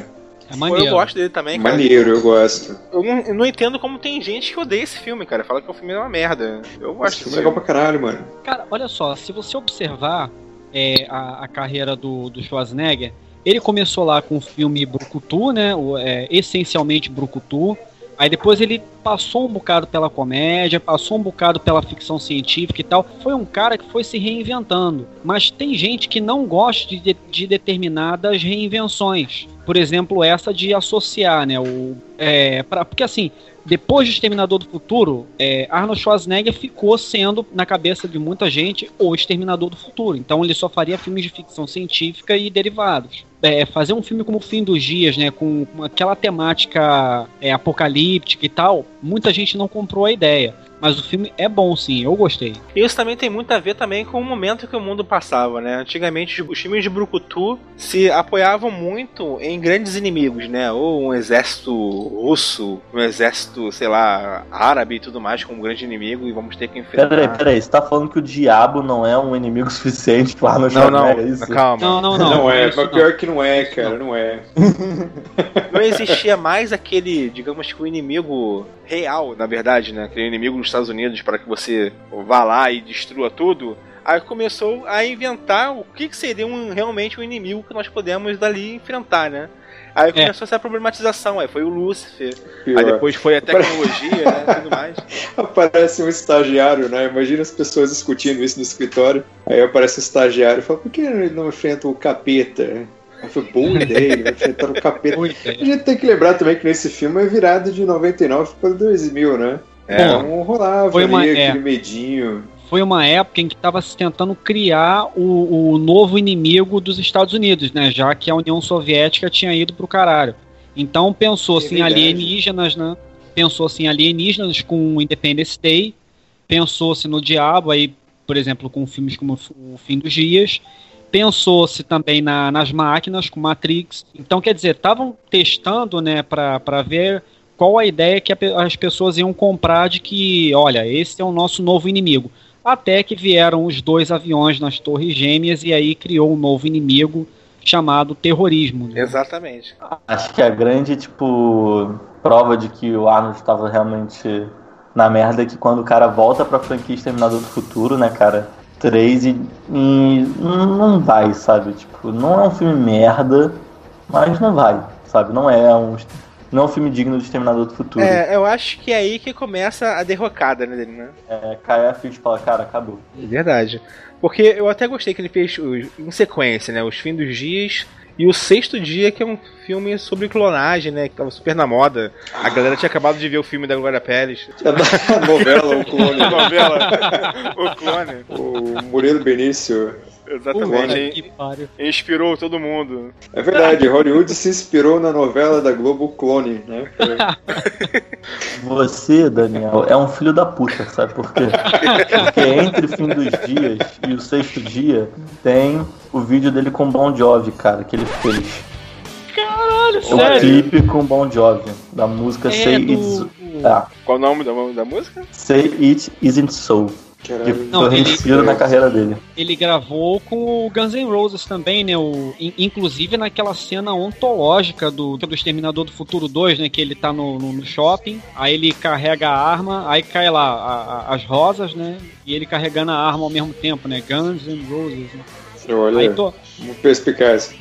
É Pô, maneiro. eu gosto dele também, cara. Maneiro, eu gosto. Eu não, eu não entendo como tem gente que odeia esse filme, cara. Fala que o filme é uma merda. Eu gosto Esse desse filme é legal pra caralho, mano. Cara, olha só, se você observar é, a, a carreira do, do Schwarzenegger, ele começou lá com o filme Brucutu, né? O, é, essencialmente Brucutu. Aí depois ele passou um bocado pela comédia, passou um bocado pela ficção científica e tal. Foi um cara que foi se reinventando. Mas tem gente que não gosta de, de determinadas reinvenções. Por exemplo, essa de associar, né? O, é, pra, porque assim, depois de Exterminador do Futuro, é, Arnold Schwarzenegger ficou sendo, na cabeça de muita gente, o Exterminador do Futuro. Então ele só faria filmes de ficção científica e derivados. É, fazer um filme como o Fim dos Dias, né, com aquela temática é, apocalíptica e tal, muita gente não comprou a ideia. Mas o filme é bom, sim, eu gostei. Isso também tem muito a ver também com o momento que o mundo passava, né? Antigamente os filmes de Brucutu se apoiavam muito em grandes inimigos, né? Ou um exército russo, um exército, sei lá, árabe e tudo mais como um grande inimigo e vamos ter que enfrentar. Peraí, peraí, você tá falando que o diabo não é um inimigo suficiente pro Arnold Não, não, é isso? calma. Não, não, não. Não, é, mas pior que não é, cara, não é. Não existia mais aquele, digamos que o inimigo real, na verdade, né? Aquele inimigo Estados Unidos para que você vá lá e destrua tudo. Aí começou a inventar o que, que seria um, realmente um inimigo que nós podemos dali enfrentar, né? Aí começou essa problematização, aí foi o Lúcifer, Pior. aí depois foi a tecnologia, né, e tudo mais. Aparece um estagiário, né? Imagina as pessoas discutindo isso no escritório. Aí aparece um estagiário e fala, por que ele não enfrenta o capeta? Aí foi boa ideia, vai enfrentar o capeta. A gente tem que lembrar também que nesse filme é virado de 99 para 2000, né? É. Então rolava Foi uma- ali é. aquele medinho. Foi uma época em que estava se tentando criar o, o novo inimigo dos Estados Unidos, né? Já que a União Soviética tinha ido pro caralho. Então pensou-se É em verdade. alienígenas, né? Pensou-se em alienígenas com Independence Day. Pensou-se no diabo, aí, por exemplo, com filmes como O Fim dos Dias. Pensou-se também na- nas máquinas, com Matrix. Então, quer dizer, estavam testando, né, para ver qual a ideia que as pessoas iam comprar de que, olha, esse é o nosso novo inimigo. Até que vieram os dois aviões nas Torres Gêmeas e aí criou um novo inimigo chamado terrorismo. né? Exatamente. Acho que a grande, tipo, prova de que o Arnold estava realmente na merda é que quando o cara volta pra franquia Exterminador do Futuro, né, cara? 3 e, e não vai, sabe? Tipo, não é um filme merda, mas não vai, sabe? Não é um, não é um filme digno de Exterminador do Futuro. É, eu acho que é aí que começa a derrocada né, dele, né? É, cai a ficha e fala, cara, acabou. É Verdade. Porque eu até gostei que ele fez os- em sequência, né? Os Fim dos Dias e o Sexto Dia, que é um filme sobre clonagem, né? Que tava super na moda. A galera tinha acabado de ver o filme da Glória Pérez. A novela, o clone. A novela. o clone. o Murilo Benício. Exatamente. Inspirou todo mundo. É verdade, Hollywood se inspirou na novela da Globo o Clone, né? Você, Daniel, é um filho da puta, sabe por quê? Porque entre o fim dos dias e o sexto dia tem o vídeo dele com Bon Jovi, cara, que ele fez. Caralho, É o sério. clipe com Bon Jovi, da música É Say, do- It's, ah, Qual o nome da, da música? Say It Isn't So, que. Não, ele- inspiro na carreira dele. Ele gravou com o Guns N' Roses também, né? O, in- inclusive naquela cena ontológica do, do Exterminador do Futuro 2, né? Que ele tá no, no- no shopping, aí ele carrega a arma, aí cai lá a- a- as rosas, né? E ele carregando a arma ao mesmo tempo, né? Guns N' Roses. Né? Aí Olha, tô. muito perspicaz.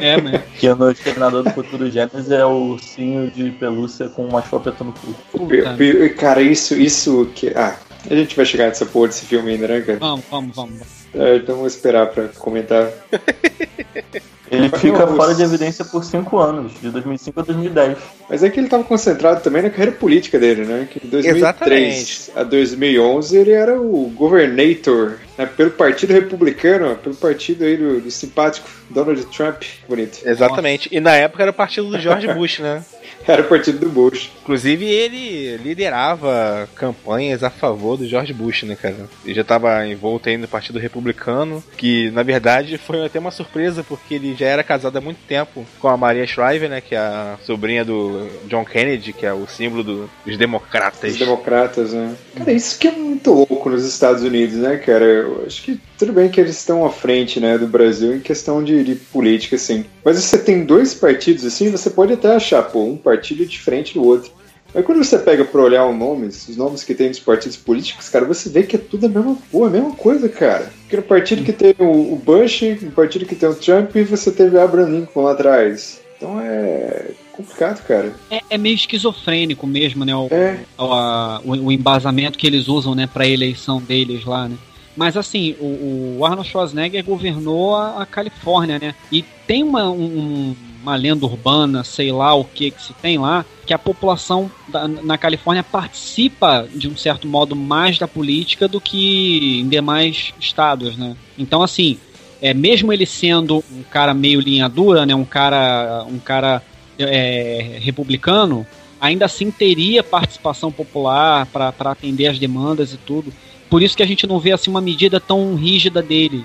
É, né? Que no Exterminador do Futuro Gênesis é o ursinho de pelúcia com uma chopeta no cu. Puta. Cara, isso, isso que. Ah, a gente vai chegar nessa porra desse filme ainda, né, cara? Vamos, vamos, vamos. É, então vamos esperar pra comentar. Ele fica fora de evidência por 5 anos, de 2005 a 2010. Mas é que ele tava concentrado também na carreira política dele, né? Que de 2003 a 2011 ele era o governator né, pelo Partido Republicano, pelo partido aí do, do simpático Donald Trump. Bonito. Exatamente. E na época era o partido do George Bush, né? Era o partido do Bush. Inclusive ele liderava campanhas a favor do George Bush, né, cara? Ele já estava envolto aí no Partido Republicano, que na verdade foi até uma surpresa, porque ele já era casado há muito tempo com a Maria Shriver, né, que é a sobrinha do John Kennedy, que é o símbolo do- dos democratas. Os democratas, né? Cara, isso que é muito louco nos Estados Unidos, né, cara? Eu acho que tudo bem que eles estão à frente, né, do Brasil em questão de, de política, assim. Mas você tem dois partidos, assim, você pode até achar, pô, um partido diferente do outro. Mas quando você pega pra olhar os nomes, os nomes que tem dos partidos políticos, cara, você vê que é tudo a mesma, pô, a mesma coisa, cara. Porque no partido que tem o, o Bush, no partido que tem o Trump, você teve Abraham Lincoln lá atrás. Então é complicado, cara. É, é meio esquizofrênico mesmo, né? O, É, o, a- o- o embasamento que eles usam, né, pra eleição deles lá, né? Mas assim, o, o Arnold Schwarzenegger governou a, a Califórnia, né? E tem uma, um- uma lenda urbana, sei lá o que que se tem lá, que a população da- na Califórnia participa de um certo modo mais da política do que em demais estados, né? Então assim, é, mesmo ele sendo um cara meio linha dura, né? Um cara, um cara é, republicano, ainda assim teria participação popular para atender as demandas e tudo. Por isso que a gente não vê assim uma medida tão rígida dele.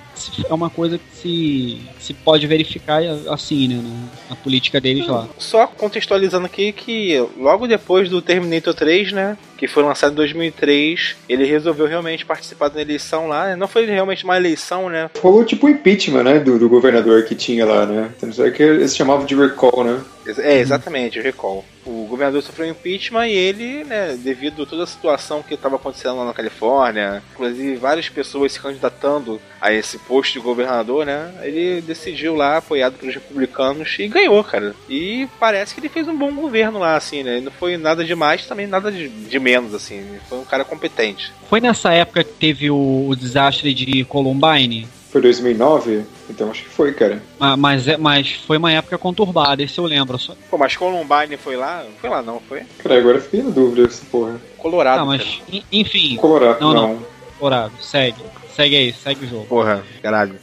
É uma coisa que se, se pode verificar assim, né, na, política deles lá. Só contextualizando aqui que logo depois do Terminator 3, né, que foi lançado em 2003, ele resolveu realmente participar da eleição lá. Né? Não foi realmente uma eleição, né? Foi tipo o impeachment, né, do, do governador que tinha lá, né? Tanto é que eles chamavam de recall, né? É, exatamente, o recall. O governador sofreu impeachment e ele, né, devido a toda a situação que estava acontecendo lá na Califórnia, inclusive várias pessoas se candidatando a esse posto de governador, né, ele decidiu lá, apoiado pelos republicanos, e ganhou, cara. E parece que ele fez um bom governo lá, assim, né, não foi nada demais, também nada de, de menos, assim, foi um cara competente. Foi nessa época que teve o, o desastre de Columbine? Foi 2009? Então acho que foi, cara. Ah, mas, é, mas foi uma época conturbada, esse eu lembro. Só. Pô, mas Columbine foi lá? Foi lá não, foi? Cara, agora eu fiquei na dúvida essa porra. Colorado. Ah, mas, enfim. Colorado, não, não. Colorado, segue. Segue aí, segue o jogo. Porra, caralho.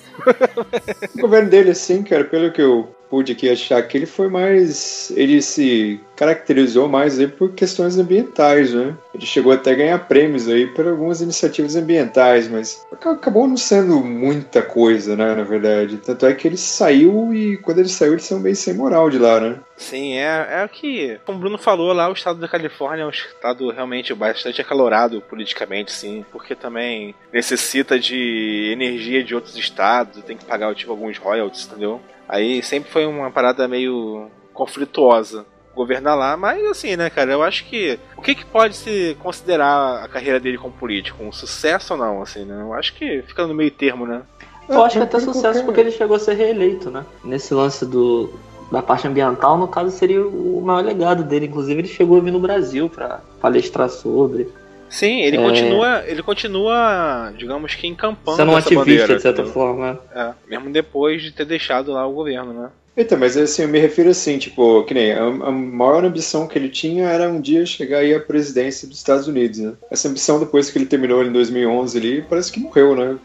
o governo dele, assim, cara, pelo que eu pude aqui achar que ele foi mais. Ele se caracterizou mais aí por questões ambientais, né? Ele chegou até a ganhar prêmios aí por algumas iniciativas ambientais, mas acabou não sendo muita coisa, né? Na verdade. Tanto é que ele saiu e quando ele saiu, ele saiu meio sem moral de lá, né? Sim, é, é o que, como o Bruno falou lá, o estado da Califórnia é um estado realmente bastante acalorado politicamente, sim, porque também necessita de energia de outros estados, tem que pagar tipo alguns royalties, entendeu? Aí sempre foi uma parada meio conflituosa governar lá, mas assim, né, cara, eu acho que o que, que pode se considerar a carreira dele como político? Um sucesso ou não, assim, né? Eu acho que fica no meio termo, né? Eu acho que até sucesso porque ele chegou a ser reeleito, né? Nesse lance do, da parte ambiental, no caso, seria o maior legado dele. Inclusive, ele chegou a vir no Brasil para palestrar sobre. Sim, ele é... continua, ele continua, digamos que encampando Sendo um ativista, bandeira, de certa entendeu? forma. É, mesmo depois de ter deixado lá o governo, né? Eita, mas assim, eu me refiro assim, tipo, que nem a, a, maior ambição que ele tinha era um dia chegar aí à presidência dos Estados Unidos, né? Essa ambição, depois que ele terminou em 2011 ali, parece que morreu, né?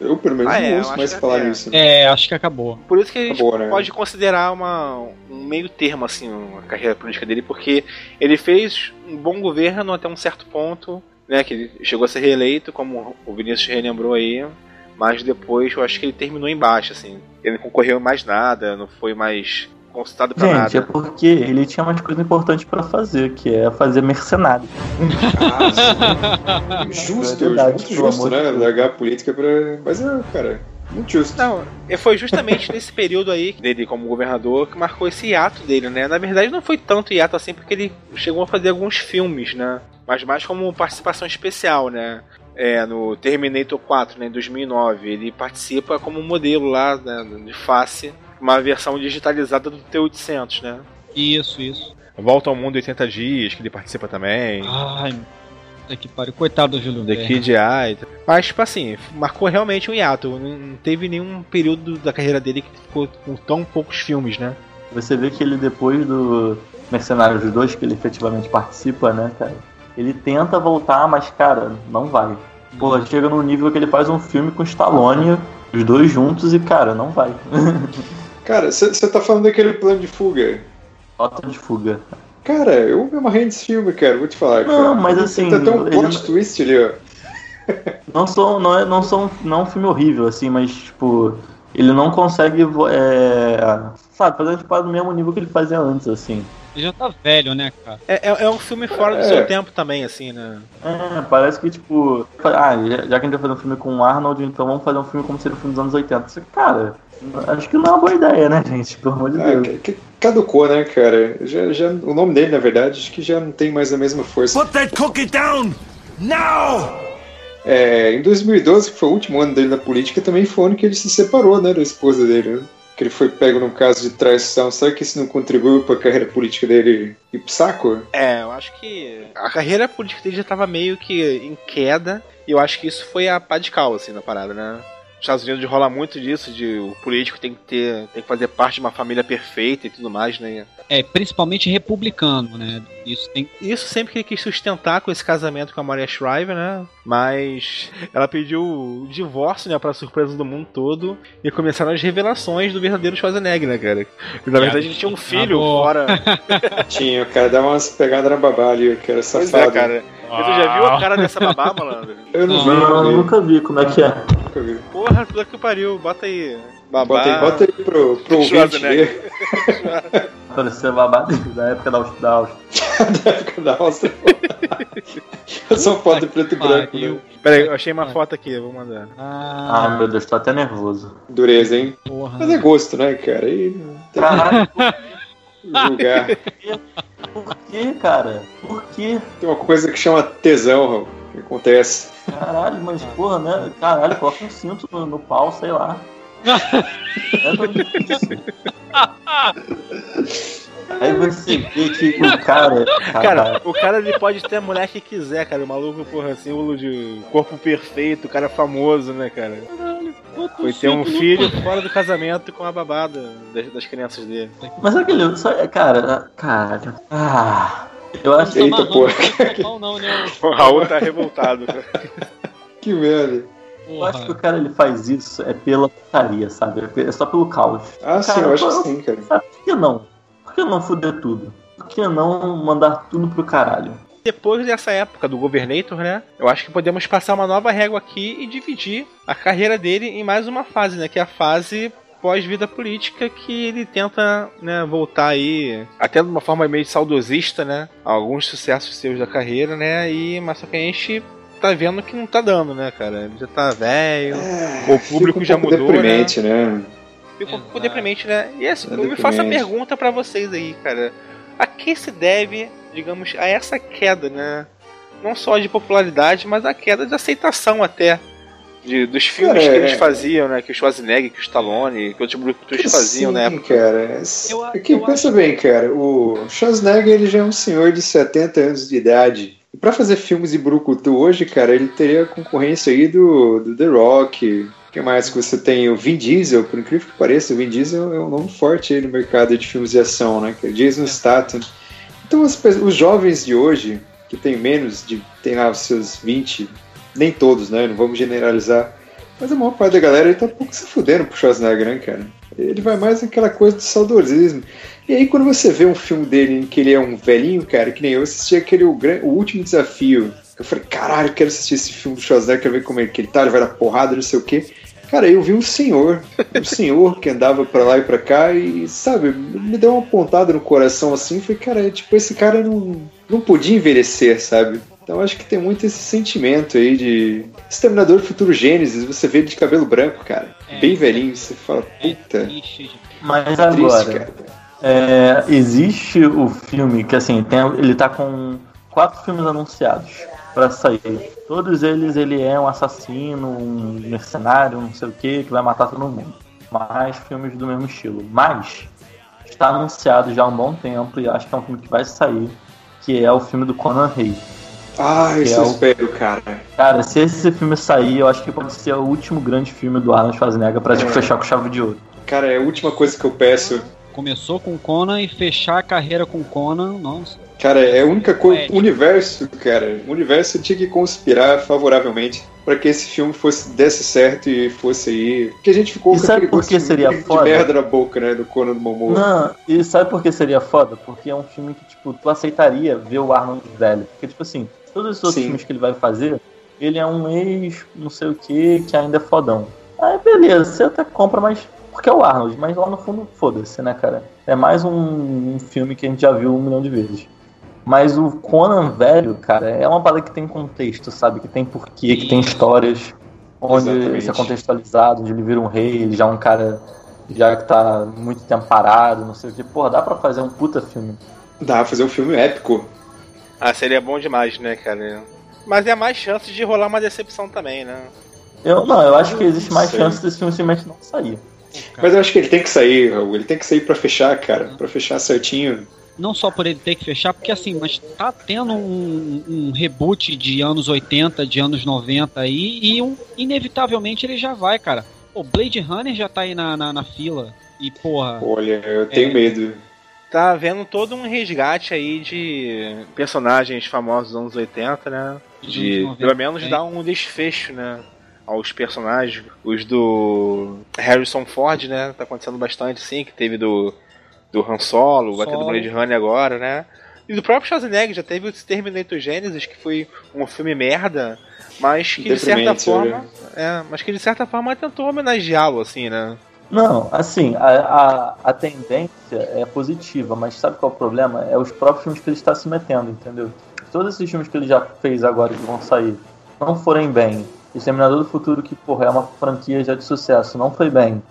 Eu, pelo menos, ah, não é, ouço mais falar nisso. Né? É, acho que acabou. Por isso que a gente acabou, né? pode considerar uma, um meio termo, assim, a carreira política dele, porque ele fez um bom governo até um certo ponto, né? Que ele chegou a ser reeleito, como o Vinícius relembrou aí, mas depois eu acho que ele terminou embaixo, assim. Ele não concorreu mais nada, não foi mais consultado pra Gente, nada. é porque ele tinha uma coisa importante para fazer, que é fazer mercenário. Ah, justo, é verdade, muito justo, né? Largar a política pra. Mas é, cara. Muito justo. Não, foi justamente nesse período aí dele como governador que marcou esse hiato dele, né? Na verdade não foi tanto hiato assim porque ele chegou a fazer alguns filmes, né? Mas mais como participação especial, né? é, no Terminator 4, né, em 2009. Ele participa como modelo lá né, de face, uma versão digitalizada do T-800, né? Isso, isso. Volta ao Mundo 80 Dias, que ele participa também. Ai, que pariu. Coitado do Júlio The Kid Eye. Mas, tipo assim, marcou realmente um hiato. Não teve nenhum período da carreira dele que ficou com tão poucos filmes, né? Você vê que ele, depois do Mercenários 2, que ele efetivamente participa, né, cara? Ele tenta voltar, mas, cara, não vai. Pô, chega num nível que ele faz um filme com Stallone, os dois juntos, e, cara, não vai. cara, você tá falando daquele plano de fuga? Rota de fuga. Cara, eu me amarrei nesse filme, cara, vou te falar. Não, cara. mas assim. Tem até um plot twist ali, ó. Não, sou, não, é, não, sou, não é um filme horrível, assim, mas, tipo, ele não consegue, é, sabe, fazer tipo, do mesmo nível que ele fazia antes, assim. Ele já tá velho, né, cara? É, é, é um filme fora do é. seu tempo também, assim, né? É, parece que, tipo, ah, já que a gente vai fazer um filme com o Arnold, então vamos fazer um filme como seria o filme dos anos 80. Cara, acho que não é uma boa ideia, né, gente? Pelo amor de Deus. Que, que caducou, né, cara? Já, já, o nome dele, na verdade, acho que já não tem mais a mesma força. Put that cookie down! Now! É, em 2012, que foi o último ano dele na política, também foi o ano que ele se separou, né, da esposa dele, né? Que ele foi pego num caso de traição. Será que isso não contribuiu para a carreira política dele ir pro saco? É, eu acho que a carreira política dele já estava meio que em queda. E eu acho que isso foi a pá de cal, assim, na parada, né? Estados Unidos rola muito disso, de o político tem que ter, tem que fazer parte de uma família perfeita e tudo mais, né? É, principalmente republicano, né? Isso tem. Isso sempre que ele quis sustentar com esse casamento com a Maria Shriver, né? Mas ela pediu o divórcio, né, pra surpresa do mundo todo. E começaram as revelações do verdadeiro Schwarzenegger, né, cara? E, na verdade ele tinha um filho Acabou. fora. Tinha, o cara dá umas pegadas na babá ali, que era Pois safado. é, cara. Mas tu já viu a cara dessa babá, malandro? Eu não, vi, Não, eu nunca vi como é que é. nunca vi. Porra, tudo que pariu. Bota aí. Babá. Bota aí, bota aí pro, pro ouvinte ver. Parecia babado da época da Áustria. da época da Áustria. Eu sou foto em preto e branco, né? Pera aí, eu achei uma foto aqui, eu vou mandar. Ah, Ah, meu Deus, tô até nervoso. Dureza, hein? porra. Mas é gosto, né, cara? Tem Caralho, que julgar. Por que, cara? Por que? Tem uma coisa que chama tesão, Raul, que acontece. Caralho, mas porra, né? Caralho, coloca um cinto no, no pau, sei lá. É. Aí você vê que o cara. Cara, o cara ele pode ter a mulher que quiser, cara. O maluco, porra, símbolo de corpo perfeito, o cara é famoso, né, cara? Foi ter um filho fora do casamento com a babada das, das crianças dele. Mas sabe aquele. Só, cara, cara. Ah. Eu acho Eita, porra. Não, não, né? O Raul tá revoltado. cara. Que merda. Eu acho que o cara ele faz isso é pela putaria, sabe? É só pelo caos. Ah, sim, Cara, eu acho que sim, cara. Por que não? Por que não fuder tudo? Por que não mandar tudo pro caralho? Depois dessa época do Governator, né? Eu acho que podemos passar uma nova régua aqui e dividir a carreira dele em mais uma fase, né? Que é a fase pós-vida política que ele tenta né, voltar aí até de uma forma meio saudosista, né? Alguns sucessos seus da carreira, né? E mas só que a gente tá vendo que não tá dando, né, cara? Ele já tá velho, É, o público um já mudou, deprimente, né? Fica um pouco Exato. deprimente, né? E assim, É eu me faço a pergunta pra vocês aí, cara. A que se deve, digamos, a essa queda, né? Não só de popularidade, mas a queda de aceitação até. De, dos filmes Cara, que eles é- faziam, né? Que o Schwarzenegger, que o Stallone, que outros brucutus faziam Sim, na época. cara. Eu- É que eu pensa bem, cara. O Schwarzenegger ele já é um senhor de 70 anos de idade. E pra fazer filmes de brucutu hoje, cara, ele teria a concorrência aí do, do The Rock. O que mais que você tem? O Vin Diesel, por incrível que pareça, o Vin Diesel é um nome forte aí no mercado de filmes de ação, né? Que é Jason Statham. Então pe- os jovens de hoje, que tem menos de. tem lá os seus 20, nem todos, né? Não vamos generalizar. Mas a maior parte da galera ele tá um pouco se fudendo pro Schwarzenegger, né, cara? Ele vai mais naquela coisa do saudosismo. E aí quando você vê um filme dele em que ele é um velhinho, cara, que nem eu assisti aquele O, o Último Desafio. Eu falei, caralho, quero assistir esse filme do Schwarzenegger, quero ver como ele, que ele tá, ele vai dar porrada, não sei o quê. Cara, eu vi um senhor, um senhor que andava pra lá e pra cá e, sabe, me deu uma pontada no coração assim. Falei, cara, tipo, esse cara não, não podia envelhecer, sabe? Então acho que tem muito esse sentimento aí de Exterminador do Futuro Gênesis, você vê ele de cabelo branco, cara, É. bem velhinho, você fala, É puta, Mas triste, agora, cara. é, existe o filme que assim, tem, ele tá com quatro filmes anunciados pra sair. Todos eles ele é um assassino, um mercenário, não sei o que, que vai matar todo mundo. Mais filmes do mesmo estilo. Mas está anunciado já há um bom tempo e acho que é um filme que vai sair, que é o filme do Conan Rey. Ah, é eu o- espero, cara. Cara, se esse filme sair, eu acho que pode ser o último grande filme do Arnold Schwarzenegger pra tipo, É. fechar com chave de ouro. Cara, é a última coisa que eu peço. Começou com Conan e fechar a carreira com Conan, nossa. Cara, é a única coisa. É. O universo, cara, o universo tinha que conspirar favoravelmente pra que esse filme fosse desse certo e fosse aí. Porque a gente ficou E com sabe por que seria de, foda? de merda na boca, né, do Conan do Momoa. Não, e sabe por que seria foda? Porque é um filme que, tipo, tu aceitaria ver o Arnold velho. Porque, tipo assim, todos os outros Sim. filmes que ele vai fazer, ele é um ex, não sei o que, que ainda é fodão. Aí, beleza, você até compra, mas. Porque é o Arnold, mas lá no fundo, foda-se, né, cara? É mais um, um filme que a gente já viu um milhão de vezes. Mas o Conan velho, cara, é uma parada que tem contexto, sabe? Que tem porquê, que tem histórias, onde Exatamente. isso é contextualizado, onde ele vira um rei, ele já é um cara já que tá muito tempo parado, não sei o que. Porra, dá pra fazer um puta filme. Dá pra fazer um filme épico. Ah, seria bom demais, né, cara? Mas é mais chance de rolar uma decepção também, né? Eu, não, eu acho que existe mais chance desse filme simplesmente não sair. Mas eu acho que ele tem que sair, Raul. Ele tem que sair pra fechar, cara. Pra fechar certinho. não só por ele ter que fechar, porque assim, mas tá tendo um, um reboot de anos 80, de anos 90 aí, e um, inevitavelmente ele já vai, cara. O Blade Runner já tá aí na, na, na fila. E, porra. Olha, eu tenho é, medo. Tá havendo todo um resgate aí de personagens famosos dos anos 80, né? De, 90, pelo menos, é. dar um desfecho, né? Aos personagens. Os do Harrison Ford, né? Tá acontecendo bastante, sim, que teve do do Han Solo, vai ter do Blade Runner agora, né? E do próprio Schwarzenegger já teve o Terminator Genesis, que foi um filme merda, mas que de certa forma. É, mas que de certa forma tentou homenageá-lo, assim, né? Não, assim, a, a, a, tendência é positiva, mas sabe qual é o problema? É os próprios filmes que ele está se metendo, entendeu? Todos esses filmes que ele já fez agora que vão sair não forem bem. Exterminador do Futuro, que, porra, é uma franquia já de sucesso, não foi bem.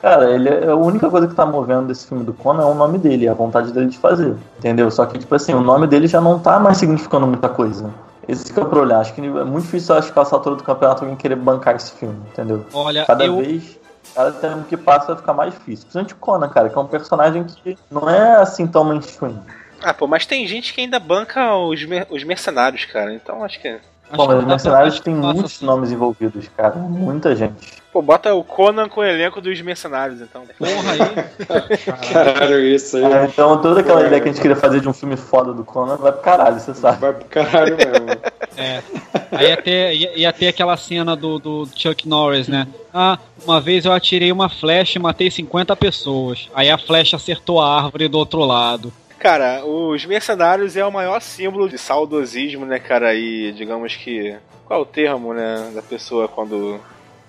Cara, ele é a única coisa que tá movendo desse filme do Conan é o nome dele, a vontade dele de fazer. Entendeu? Só que, tipo assim, o nome dele já não tá mais significando muita coisa. Esse que é o problema. Acho que é muito difícil, acho que essa altura do campeonato alguém querer bancar esse filme, entendeu? Olha, cada eu... vez, cada tempo que passa vai ficar mais difícil. Principalmente o Conan, cara, que é um personagem que não é assim tão mainstream. Ah, pô, mas tem gente que ainda banca os, mer os mercenários, cara. Então acho que. Bom, mas os mercenários tem muitos assim. nomes envolvidos, cara. Muita gente. Pô, bota o Conan com o elenco dos mercenários, então. Porra aí. caralho, isso aí. É, então toda aquela ideia que a gente queria fazer de um filme foda do Conan vai pro caralho, você sabe. Vai pro caralho mesmo. É. Aí ia ter, ia, ia ter aquela cena do, do Chuck Norris, né? Ah, uma vez eu atirei uma flecha e matei 50 pessoas. Aí a flecha acertou a árvore do outro lado. Cara, os mercenários é o maior símbolo de saudosismo, né, cara? E digamos que. Qual é o termo, né? Da pessoa quando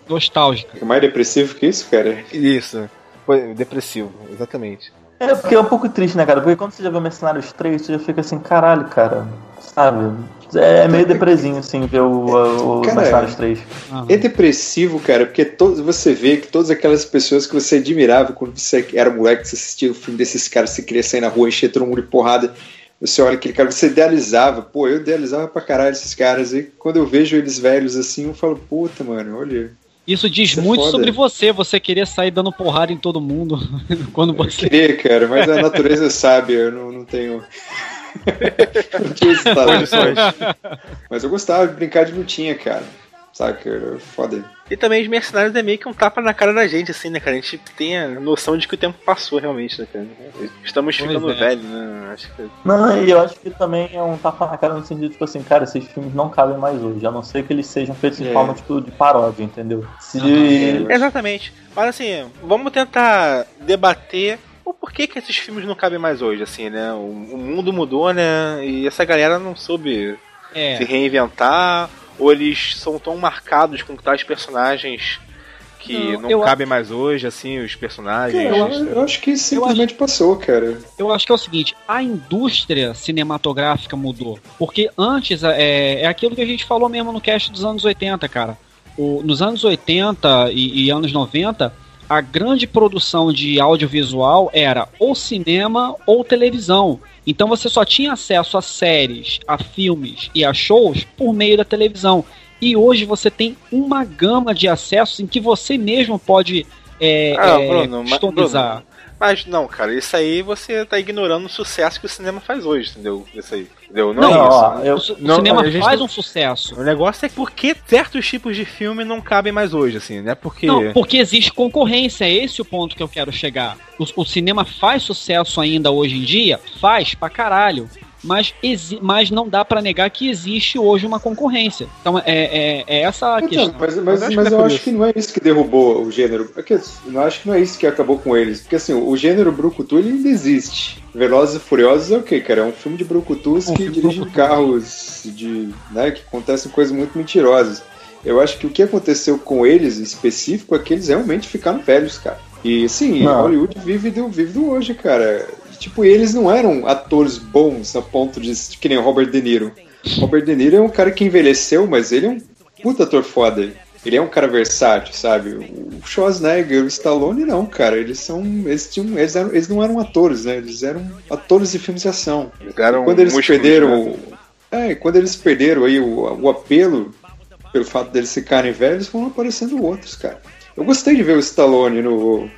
nostálgica. É mais depressivo que isso, cara? Isso. Depressivo, exatamente. É, porque é um pouco triste, né, cara? Porque quando você já vê Mercenários 3, você já fica assim, caralho, cara, sabe? É meio depresinho, assim, ver o, o cara, Mercenários 3. Uhum. É depressivo, cara, porque todo, você vê que todas aquelas pessoas que você admirava quando você era moleque, você assistia o filme desses caras, você queria sair na rua, encher todo mundo de porrada. Você olha aquele cara, você idealizava, pô, eu idealizava pra caralho esses caras. E quando eu vejo eles velhos assim, eu falo, puta, mano, olha, isso diz Isso é muito é sobre você, você querer sair dando porrada em todo mundo quando você. Eu queria, cara, mas a natureza sabe, eu não, não tenho. Não tinha Mas eu gostava de brincar de lutinha, cara. Saca? Era foda. E também os mercenários é meio que um tapa na cara da gente, assim, né, cara? A gente tem a noção de que o tempo passou realmente, né, cara? Estamos pois ficando é. velhos, né? Acho que... Não, e eu acho que também é um tapa na cara no sentido, tipo assim, cara, esses filmes não cabem mais hoje, a não ser que eles sejam feitos é. em forma, tipo, de paródia, entendeu? Se... Exatamente. Mas assim, vamos tentar debater o porquê que esses filmes não cabem mais hoje, assim, né? O, o mundo mudou, né? E essa galera não soube é. se reinventar ou eles são tão marcados com tais personagens que não, não cabem mais hoje, assim, os personagens. eu, eu, acho que simplesmente acho, passou, cara. Eu acho que é o seguinte, a indústria cinematográfica mudou. Porque antes, é, é aquilo que a gente falou mesmo no cast dos anos 80, cara. O, nos anos 80 e, e anos 90, a grande produção de audiovisual era ou cinema ou televisão. Então você só tinha acesso a séries, a filmes e a shows por meio da televisão. E hoje você tem uma gama de acessos em que você mesmo pode é, ah, é, Bruno, customizar. Bruno, mas não, cara, isso aí você tá ignorando o sucesso que o cinema faz hoje, entendeu? Isso aí. Entendeu? Não, não é isso. Ó, eu, o não, cinema faz um sucesso. O negócio é porque certos tipos de filme não cabem mais hoje, assim, né? Porque. Não, porque existe concorrência, é esse o ponto que eu quero chegar. O, o cinema faz sucesso ainda hoje em dia? Faz pra caralho mas, mas não dá para negar que existe hoje uma concorrência. Então é, é, é essa a então, questão. Mas, mas, mas, mas eu acho que não é isso que derrubou o gênero. É eu acho que não é isso que acabou com eles. Porque assim, o gênero Brucutu ele ainda existe. Velozes e Furiosos é o que, cara? É um filme de Brucutus um que dirige Brucutu. carros de, né, que acontecem coisas muito mentirosas. Eu acho que o que aconteceu com eles em específico é que eles realmente ficaram velhos, cara. E sim, Hollywood vive do, vive do hoje, cara tipo, eles não eram atores bons a ponto de que nem o Robert De Niro. Robert De Niro é um cara que envelheceu, mas ele é um puta ator foda. Ele é um cara versátil, sabe? O Schwarzenegger, o Stallone não, cara. Eles são, eles tinham, eles, eram, eles não eram atores, né? Eles eram atores de filmes de ação. quando eles perderam, né? é, quando eles perderam aí o, o apelo pelo fato deles ficarem velhos, foram aparecendo outros, cara. Eu gostei de ver o Stallone no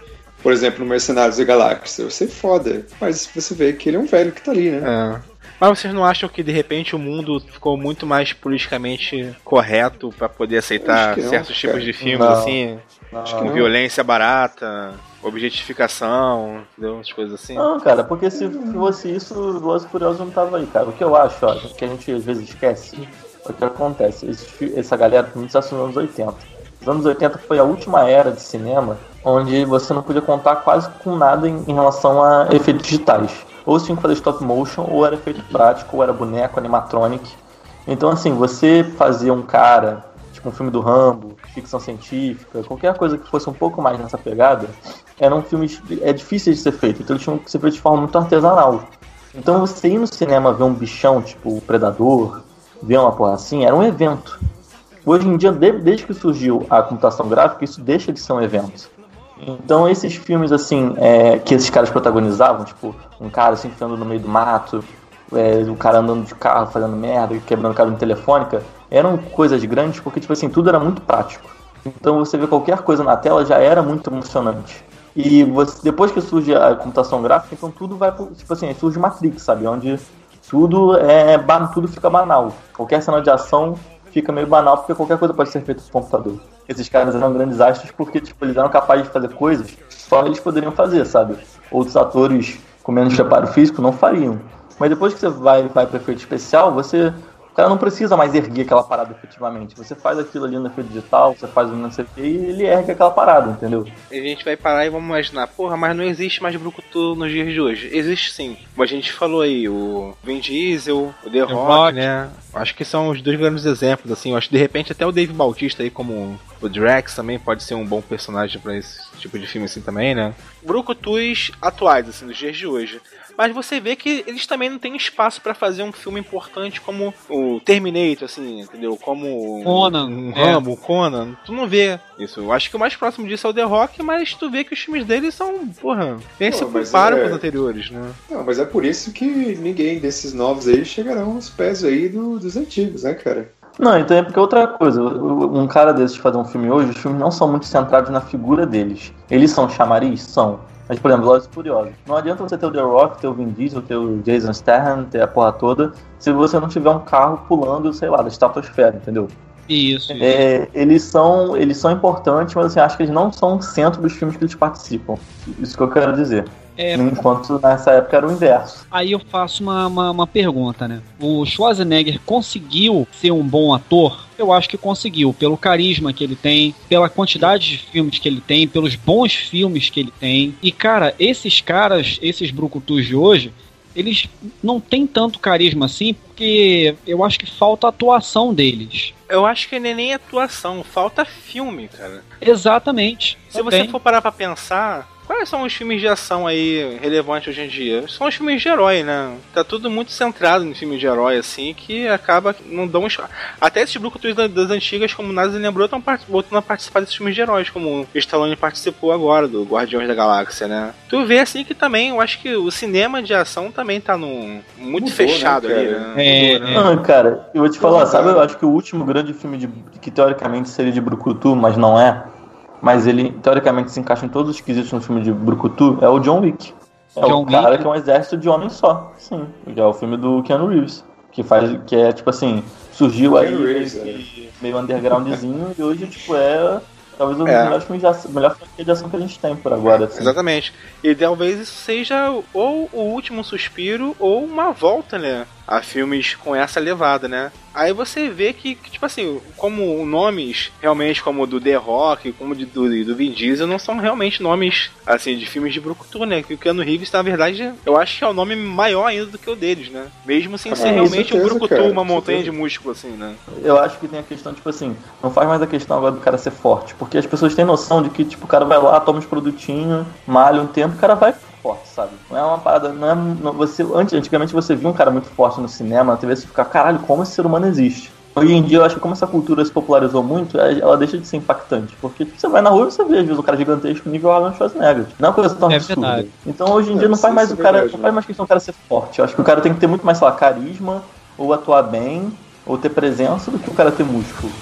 por exemplo, no Mercenários da Galáxia. Eu sei foda, mas você vê que ele é um velho que tá ali, né? É. Mas vocês não acham que de repente o mundo ficou muito mais politicamente correto para poder aceitar não, certos cara. tipos de filmes Não. assim? Não, Com violência barata, objetificação, entendeu? As coisas assim. Não, cara, porque se fosse isso, o Velozes Furiosos não tava aí, cara. O que eu acho, ó, que a gente às vezes esquece, é o que acontece. Esse essa galera começou nos anos 80. Os anos 80 foi a última era de cinema onde você não podia contar quase com nada em, em relação a efeitos digitais. Ou você tinha que fazer stop motion, ou era efeito prático, ou era boneco, animatronic. Então, assim, você fazia um cara, tipo um filme do Rambo, ficção científica, qualquer coisa que fosse um pouco mais nessa pegada, eram filmes. É difícil de ser feito, então eles tinham que ser feitos de forma muito artesanal. Então, você ir no cinema ver um bichão, tipo o Predador, ver uma porra assim, era um evento. Hoje em dia, de- desde que surgiu a computação gráfica, isso deixa de ser um evento. Então esses filmes assim, é, que esses caras protagonizavam, tipo, um cara se enfiando no meio do mato, é, o cara andando de carro fazendo merda, quebrando cabine telefônica, eram coisas grandes porque, tipo assim, tudo era muito prático. Então você vê qualquer coisa na tela já era muito emocionante. E você, depois que surge a computação gráfica, então tudo vai pro, tipo assim, surge Matrix, sabe? Onde tudo é tudo fica banal. Qualquer cena de ação fica meio banal porque qualquer coisa pode ser feita por computador. Esses caras eram grandes astros porque tipo, eles eram capazes de fazer coisas que só eles poderiam fazer, sabe? Outros atores com menos preparo físico não fariam. Mas depois que você vai, vai para efeito especial, você. O cara não precisa mais erguer aquela parada efetivamente. Você faz aquilo ali no efeito digital, você faz o não sei o que, e ele ergue aquela parada, entendeu? E a gente vai parar e vamos imaginar, porra, mas não existe mais Brucutu nos dias de hoje. Existe sim. Como a gente falou aí, o Vin Diesel, o The, Rock, Rock. né? Acho que são os dois grandes exemplos, assim. Eu acho que de repente até o Dave Bautista aí, como o Drax, também pode ser um bom personagem pra esse tipo de filme assim também, né? Brucutus atuais, assim, dos dias de hoje. Mas você vê que eles também não têm espaço pra fazer um filme importante como o Terminator, assim, entendeu? Como Conan, um é. Rambo, Conan. Tu não vê isso. Eu acho que o mais próximo disso é o The Rock, mas tu vê que os filmes dele são, porra, nem se comparam é- com os anteriores, né? Não, mas é por isso que ninguém desses novos aí chegarão aos pés aí do- dos antigos, né, cara? Não, então é porque outra coisa, um cara desses fazer um filme hoje, os filmes não são muito centrados na figura deles. Eles são chamariz? São. Mas, por exemplo, Velozes e Furiosos. Não adianta você ter o The Rock, ter o Vin Diesel, ter o Jason Statham, ter a porra toda, se você não tiver um carro pulando, sei lá, da estratosfera, entendeu? Isso. isso. É, eles, são, eles são importantes, mas assim, acho que eles não são o centro dos filmes que eles participam. Isso que eu quero dizer. É, Enquanto nessa época era o inverso. Aí eu faço uma, uma, uma pergunta, né? O Schwarzenegger conseguiu ser um bom ator? Eu acho que conseguiu, pelo carisma que ele tem, pela quantidade de filmes que ele tem, pelos bons filmes que ele tem. E, cara, esses caras, esses brucutus de hoje, eles não têm tanto carisma assim, porque eu acho que falta a atuação deles. Eu acho que não é nem atuação, falta filme, cara. Exatamente. Se você for parar pra pensar, quais são os filmes de ação aí relevantes hoje em dia? São os filmes de herói, né? Tá tudo muito centrado em filmes de herói, assim, que acaba não dão espaço. Até esses brucutus da- das antigas, como o Nazi lembrou, estão voltando a participar desses filmes de heróis, como o Stallone participou agora, do Guardiões da Galáxia, né? Tu vê, assim, que também, eu acho que o cinema de ação também tá num, muito Mudou, fechado né, ali, cara? né? É, né? Não, cara, eu vou te falar, Não, sabe, cara. eu acho que o último grande filme de, que teoricamente seria de Brucutu, mas não é, mas ele teoricamente se encaixa em todos os quesitos no filme de Brucutu, é o John Wick. É John o cara Wick. que é um exército de homens só, sim. Que é o filme do Keanu Reeves, que faz, que é tipo assim, surgiu aí Reeves, meio, que- meio undergroundzinho e hoje tipo é talvez o É. melhor filme de ação, melhor franquia de ação que a gente tem por agora, assim. Exatamente. E talvez isso seja ou o último suspiro ou uma volta, né? A filmes com essa levada, né? Aí você vê que, que, tipo assim, como nomes realmente como o do The Rock, como de, do, do Vin Diesel, não são realmente nomes, assim, de filmes de Brucutu, né? Que o Keanu Reeves, na verdade, eu acho que é o nome maior ainda do que o deles, né? Mesmo sem Ah, ser realmente um certeza, Brucutu, cara, uma montanha certeza. de músculo, assim, né? Eu acho que tem a questão, tipo assim, não faz mais a questão agora do cara ser forte. Porque as pessoas têm noção de que, tipo, o cara vai lá, toma os produtinhos, malha um tempo, o cara vai forte, sabe? Não é uma parada, não é. Não, você, antes, antigamente você via um cara muito forte no cinema, na TV, você fica, caralho, como esse ser humano existe? Hoje em dia, eu acho que como essa cultura se popularizou muito, é- ela deixa de ser impactante. Porque tipo, você vai na rua e você vê, às vezes, um cara gigantesco nível Arnold Schwarzenegger. Não é uma coisa tão É absurda. verdade. Então, hoje em É, dia, não faz mais é o cara, verdade, não né? faz mais questão do cara ser forte. Eu acho que o cara tem que ter muito mais, sei lá, carisma, ou atuar bem, ou ter presença, do que o cara ter músculo.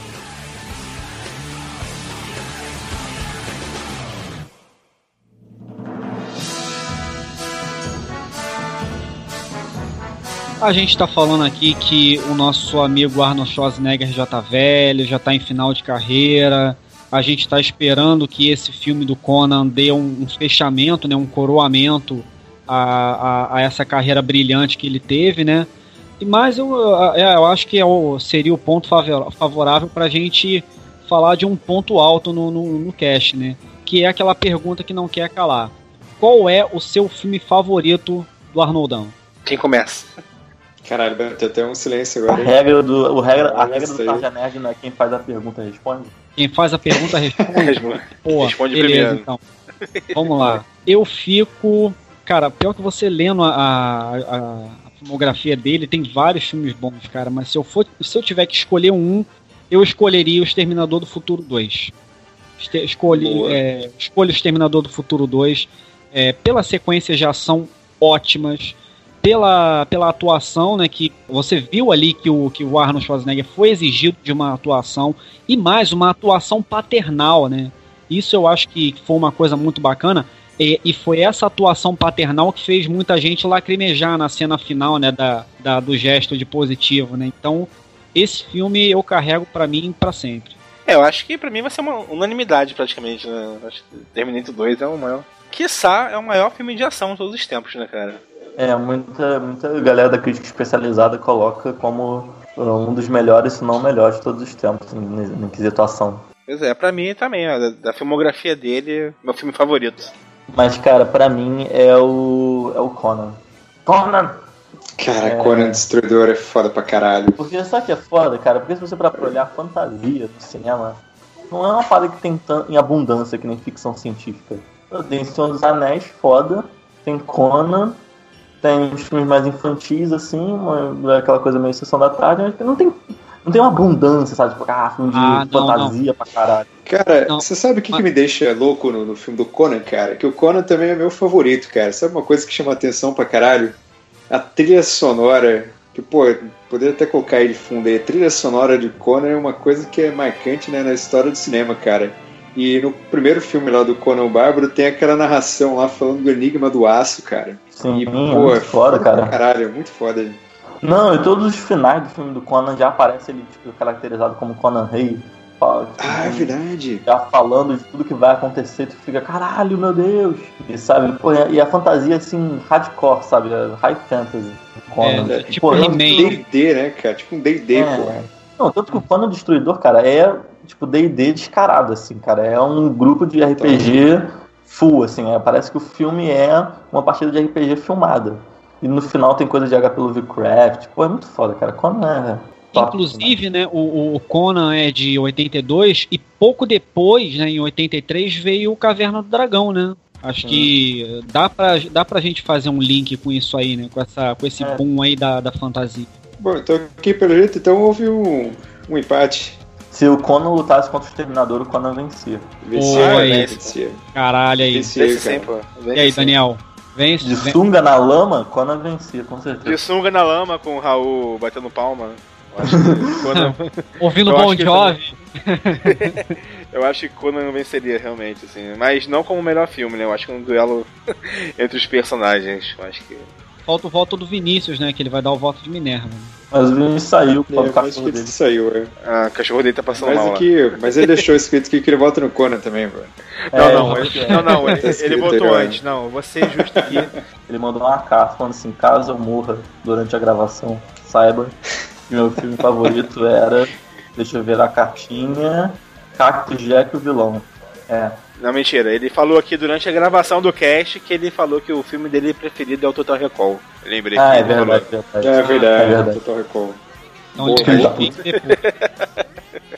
A gente tá falando aqui que o nosso amigo Arnold Schwarzenegger já tá velho, já tá em final de carreira. A gente tá esperando que esse filme do Conan dê um, um fechamento, né, um coroamento a, a, a, essa carreira brilhante que ele teve, né? Mas eu, é, eu acho que é o, seria o ponto favorável para a gente falar de um ponto alto no, no, no cast, né? Que é aquela pergunta que não quer calar. Qual é o seu filme favorito do Arnoldão? Quem começa? Caralho, bateu até um silêncio agora. A regra do, o regra, a regra do Tarja Nerd não é quem faz a pergunta responde? Quem faz a pergunta responde. Pô, responde beleza, primeiro. Então. Vamos lá. Eu fico. Cara, pior que você lendo a, a, a filmografia dele, tem vários filmes bons, cara. Mas se eu, for, se eu tiver que escolher um, eu escolheria o Exterminador do Futuro 2. Escolhe, é, escolho o Exterminador do Futuro 2. É, pela sequência já são ótimas. Pela, pela atuação, né? Que você viu ali que o, que o Arnold Schwarzenegger foi exigido de uma atuação. E mais, uma atuação paternal, né? Isso eu acho que foi uma coisa muito bacana. E, e, foi essa atuação paternal que fez muita gente lacrimejar na cena final, né, da, da do gesto de positivo, né? Então, esse filme eu carrego para mim para sempre. É, eu acho que para mim vai ser uma unanimidade praticamente, né? Acho que Terminator 2 é o maior. Quiçá é o maior filme de ação de todos os tempos, né, cara? É, muita, muita galera da crítica especializada coloca como um dos melhores, se não o melhor de todos os tempos, em, quesito ação. Pois é, pra mim também, ó, da, da filmografia dele, meu filme favorito. Mas, cara, pra mim é o. é o Conan. Conan! Cara, é... Conan Destruidor é foda pra caralho. Porque sabe que é foda, cara? Porque se você pra olhar fantasia do cinema, não é uma parada que tem em abundância que nem ficção científica. Tem Senhor dos Anéis, foda. Tem Conan. Tem os filmes mais infantis, assim, uma, aquela coisa meio sessão da tarde, mas não tem não tem uma abundância, sabe? Tipo, ah, filme de ah, não, fantasia não. pra caralho. Cara, não. você sabe o que, que me deixa louco no, no, filme do Conan, cara? Que o Conan também é meu favorito, cara. Sabe uma coisa que chama atenção pra caralho? A trilha sonora. Que, pô, poderia até colocar aí de fundo aí. A trilha sonora de Conan é uma coisa que é marcante né, na história do cinema, cara. E no primeiro filme lá do Conan Bárbaro tem aquela narração lá falando do Enigma do Aço, cara. Sim, e, pô, é, é foda, cara. Caralho, é muito foda. Não, e todos os finais do filme do Conan já aparece ele tipo, caracterizado como Conan Rei. ah, é verdade. Já falando de tudo que vai acontecer, tu fica, caralho, meu Deus. E sabe, pô, e a fantasia assim, hardcore, sabe? High fantasy. Conan. É, tipo um D&D, né, cara? Tipo um D&D, é. pô. Não, tanto que o Conan Destruidor, cara, é tipo D&D descarado, assim, cara. É um grupo de RPG full, assim. É, parece que o filme é uma partida de RPG filmada. E no final tem coisa de HP Lovecraft. Pô, é muito foda, cara. Conan é. Top, Inclusive, né, o, o, Conan é de 82 e pouco depois, né, em 83, veio o Caverna do Dragão, né? Acho que dá pra, dá pra gente fazer um link com isso aí, né? Com, essa, com esse é. boom aí da, da fantasia. Bom, então aqui pelo jeito, então houve um, um empate. Se o Conan lutasse contra o Exterminador, o Conan vencia. Vencia, né? Vencia. Caralho aí. Vencia, Vence sempre. E aí, Daniel? Vence. De sunga na lama, Conan vencia, com certeza. De sunga na lama com o Raul batendo palma. Conan... Ouvindo Bon Jovi. eu acho que Conan venceria realmente, assim. Mas não como o melhor filme, né? Eu acho que é um duelo entre os personagens. Eu acho que. Falta o voto do Vinícius, né? Que ele vai dar o voto de Minerva. Mas o Vinícius saiu por causa do cachorro dele. Saiu, é. Ah, o cachorro dele tá passando mas mal. Aqui, mas ele deixou escrito aqui que ele vota no Conan também, bro. É, não, não, ele, não, não, ele, ele votou antes. Não, você é justo aqui. Ele mandou uma carta falando assim: caso eu morra durante a gravação, saiba que meu filme favorito era. Deixa eu ver a cartinha. Cactus Jack o vilão. É. Não, mentira. Ele falou aqui durante a gravação do cast que ele falou que o filme dele preferido é o Total Recall. Eu lembrei ah, é verdade, verdade, É verdade, é verdade. Total Recall. Não, Porra,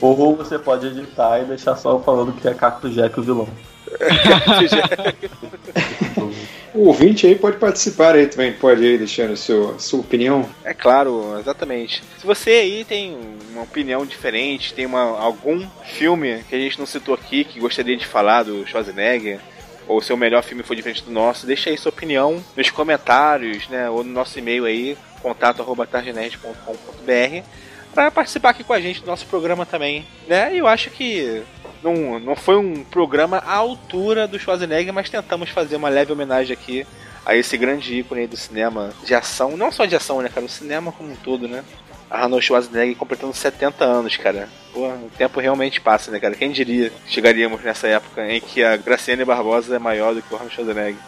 Ou você pode editar e deixar só falando que é Cacto Jack o vilão. o ouvinte aí pode participar aí também, pode ir deixando seu, sua opinião. É claro, exatamente. Se você aí tem uma opinião diferente, tem uma, algum filme que a gente não citou aqui que gostaria de falar do Schwarzenegger, ou seu melhor filme foi diferente do nosso, deixa aí sua opinião nos comentários, né, ou no nosso e-mail aí, contato@targenet.com.br para participar aqui com a gente do nosso programa também, né? E eu acho que não, não foi um programa à altura do Schwarzenegger, mas tentamos fazer uma leve homenagem aqui a esse grande ícone do cinema de ação, não só de ação, né, cara, o cinema como um todo, né? Arnold Schwarzenegger completando 70 anos, cara. Pô, o tempo realmente passa, né, cara? Quem diria que chegaríamos nessa época em que a Graciane Barbosa é maior do que o Arnold Schwarzenegger?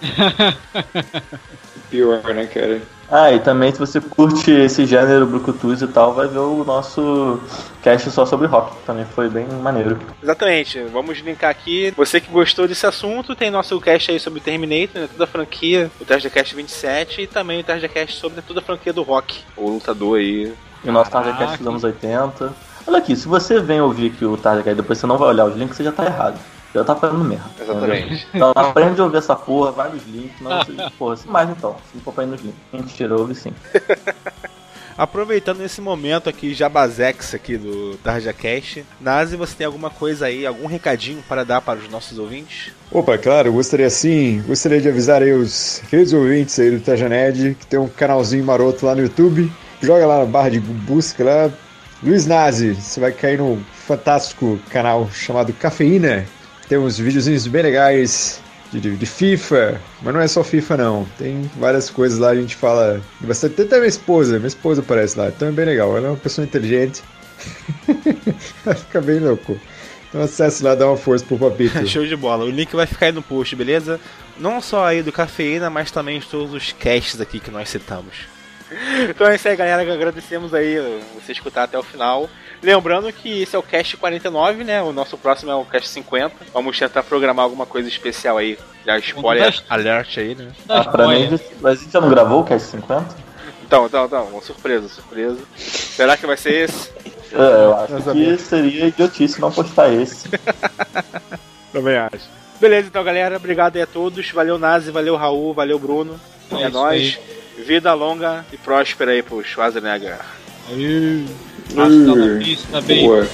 Pior, né, cara? Ah, e também se você curte esse gênero Brucutus e tal, vai ver o nosso cast só sobre rock, que também foi bem maneiro. Exatamente, vamos linkar aqui. Você que gostou desse assunto, tem nosso cast aí sobre Terminator, né, toda a franquia, o Cast 27 e também o Cast sobre toda a franquia do rock, o lutador aí. E o nosso Targetcast dos anos 80. Olha aqui, se você vem ouvir aqui o Targetcast e depois você não vai olhar os links, você já tá errado. Já tá fazendo merda. Exatamente. Então aprende a ouvir essa porra, vai nos links, não você, porra, assim, mais então, se não for pra ir nos links. Mentira, ouve sim. Aproveitando esse momento aqui, Jabazex aqui do Tarja Cash, Nazi, você tem alguma coisa aí, algum recadinho para dar para os nossos ouvintes? Opa, claro, gostaria sim, gostaria de avisar aí os queridos ouvintes aí do Tajaned, que tem um canalzinho maroto lá no YouTube, joga lá na barra de busca lá, Luiz Nazi, você vai cair no fantástico canal chamado Cafeína, tem uns videozinhos bem legais de, de, de, FIFA, mas não é só FIFA não. Tem várias coisas lá, a gente fala bastante. Até minha esposa, minha esposa aparece lá, então é bem legal. Ela é uma pessoa inteligente. Fica bem louco. Então acesse lá, dá uma força pro Papito. Show de bola. O link vai ficar aí no post, beleza? Não só aí do Cafeína, mas também de todos os casts aqui que nós citamos. Então é isso aí, galera. Agradecemos aí você escutar até o final. Lembrando que esse é o cast 49, né? O nosso próximo é o cast 50. Vamos tentar programar alguma coisa especial aí. Já spoiler alert aí, né? Ah, pra mim, mas a gente já não gravou o cast 50? Então, então, então. Uma surpresa, surpresa. Será que vai ser esse? É, eu acho que seria idiotice não postar esse. Também acho. Beleza, então, galera. Obrigado aí a todos. Valeu, Nazi. Valeu, Raul. Valeu, Bruno. É, é nóis. Vida longa e próspera aí pro Schwarzenegger. Aí. Hasta la vista, baby.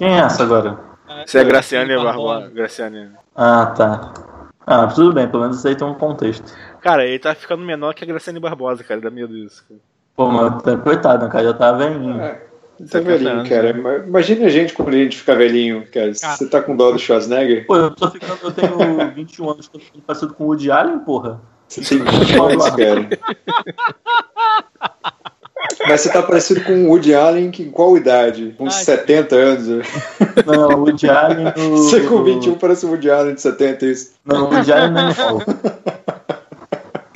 Quem é essa agora? Você é Graciane Barbosa. Graciane. Ah, tá. Ah, tudo bem, pelo menos isso aí tem um contexto. Cara, ele tá ficando menor que a Graciane Barbosa, cara. Dá medo disso. Cara. Pô, mas tá- coitado, né, cara, já tá velhinho. É, tá velhinho, cara. Imagina a gente quando a gente ficar velhinho, cara. Você tá com dó do Schwarzenegger? Pô, eu tô ficando, eu tenho 21 anos, tô ficando parecido com o Woody Allen, porra. Você tem 21 anos, cara. Mas você tá parecido com o Woody Allen que, em qual idade? Com uns 70 anos? Não, o Woody Allen no... Você com 21 parece o Woody Allen de 70, isso. Não, o Woody Allen no Hall.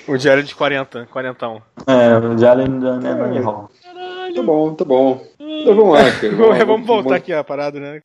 O diário de 40, quarentão. É, o Woody Allen no Annie Hall. Tá bom, tá bom. Então vamos lá, cara. Vamos voltar aqui a parada, né?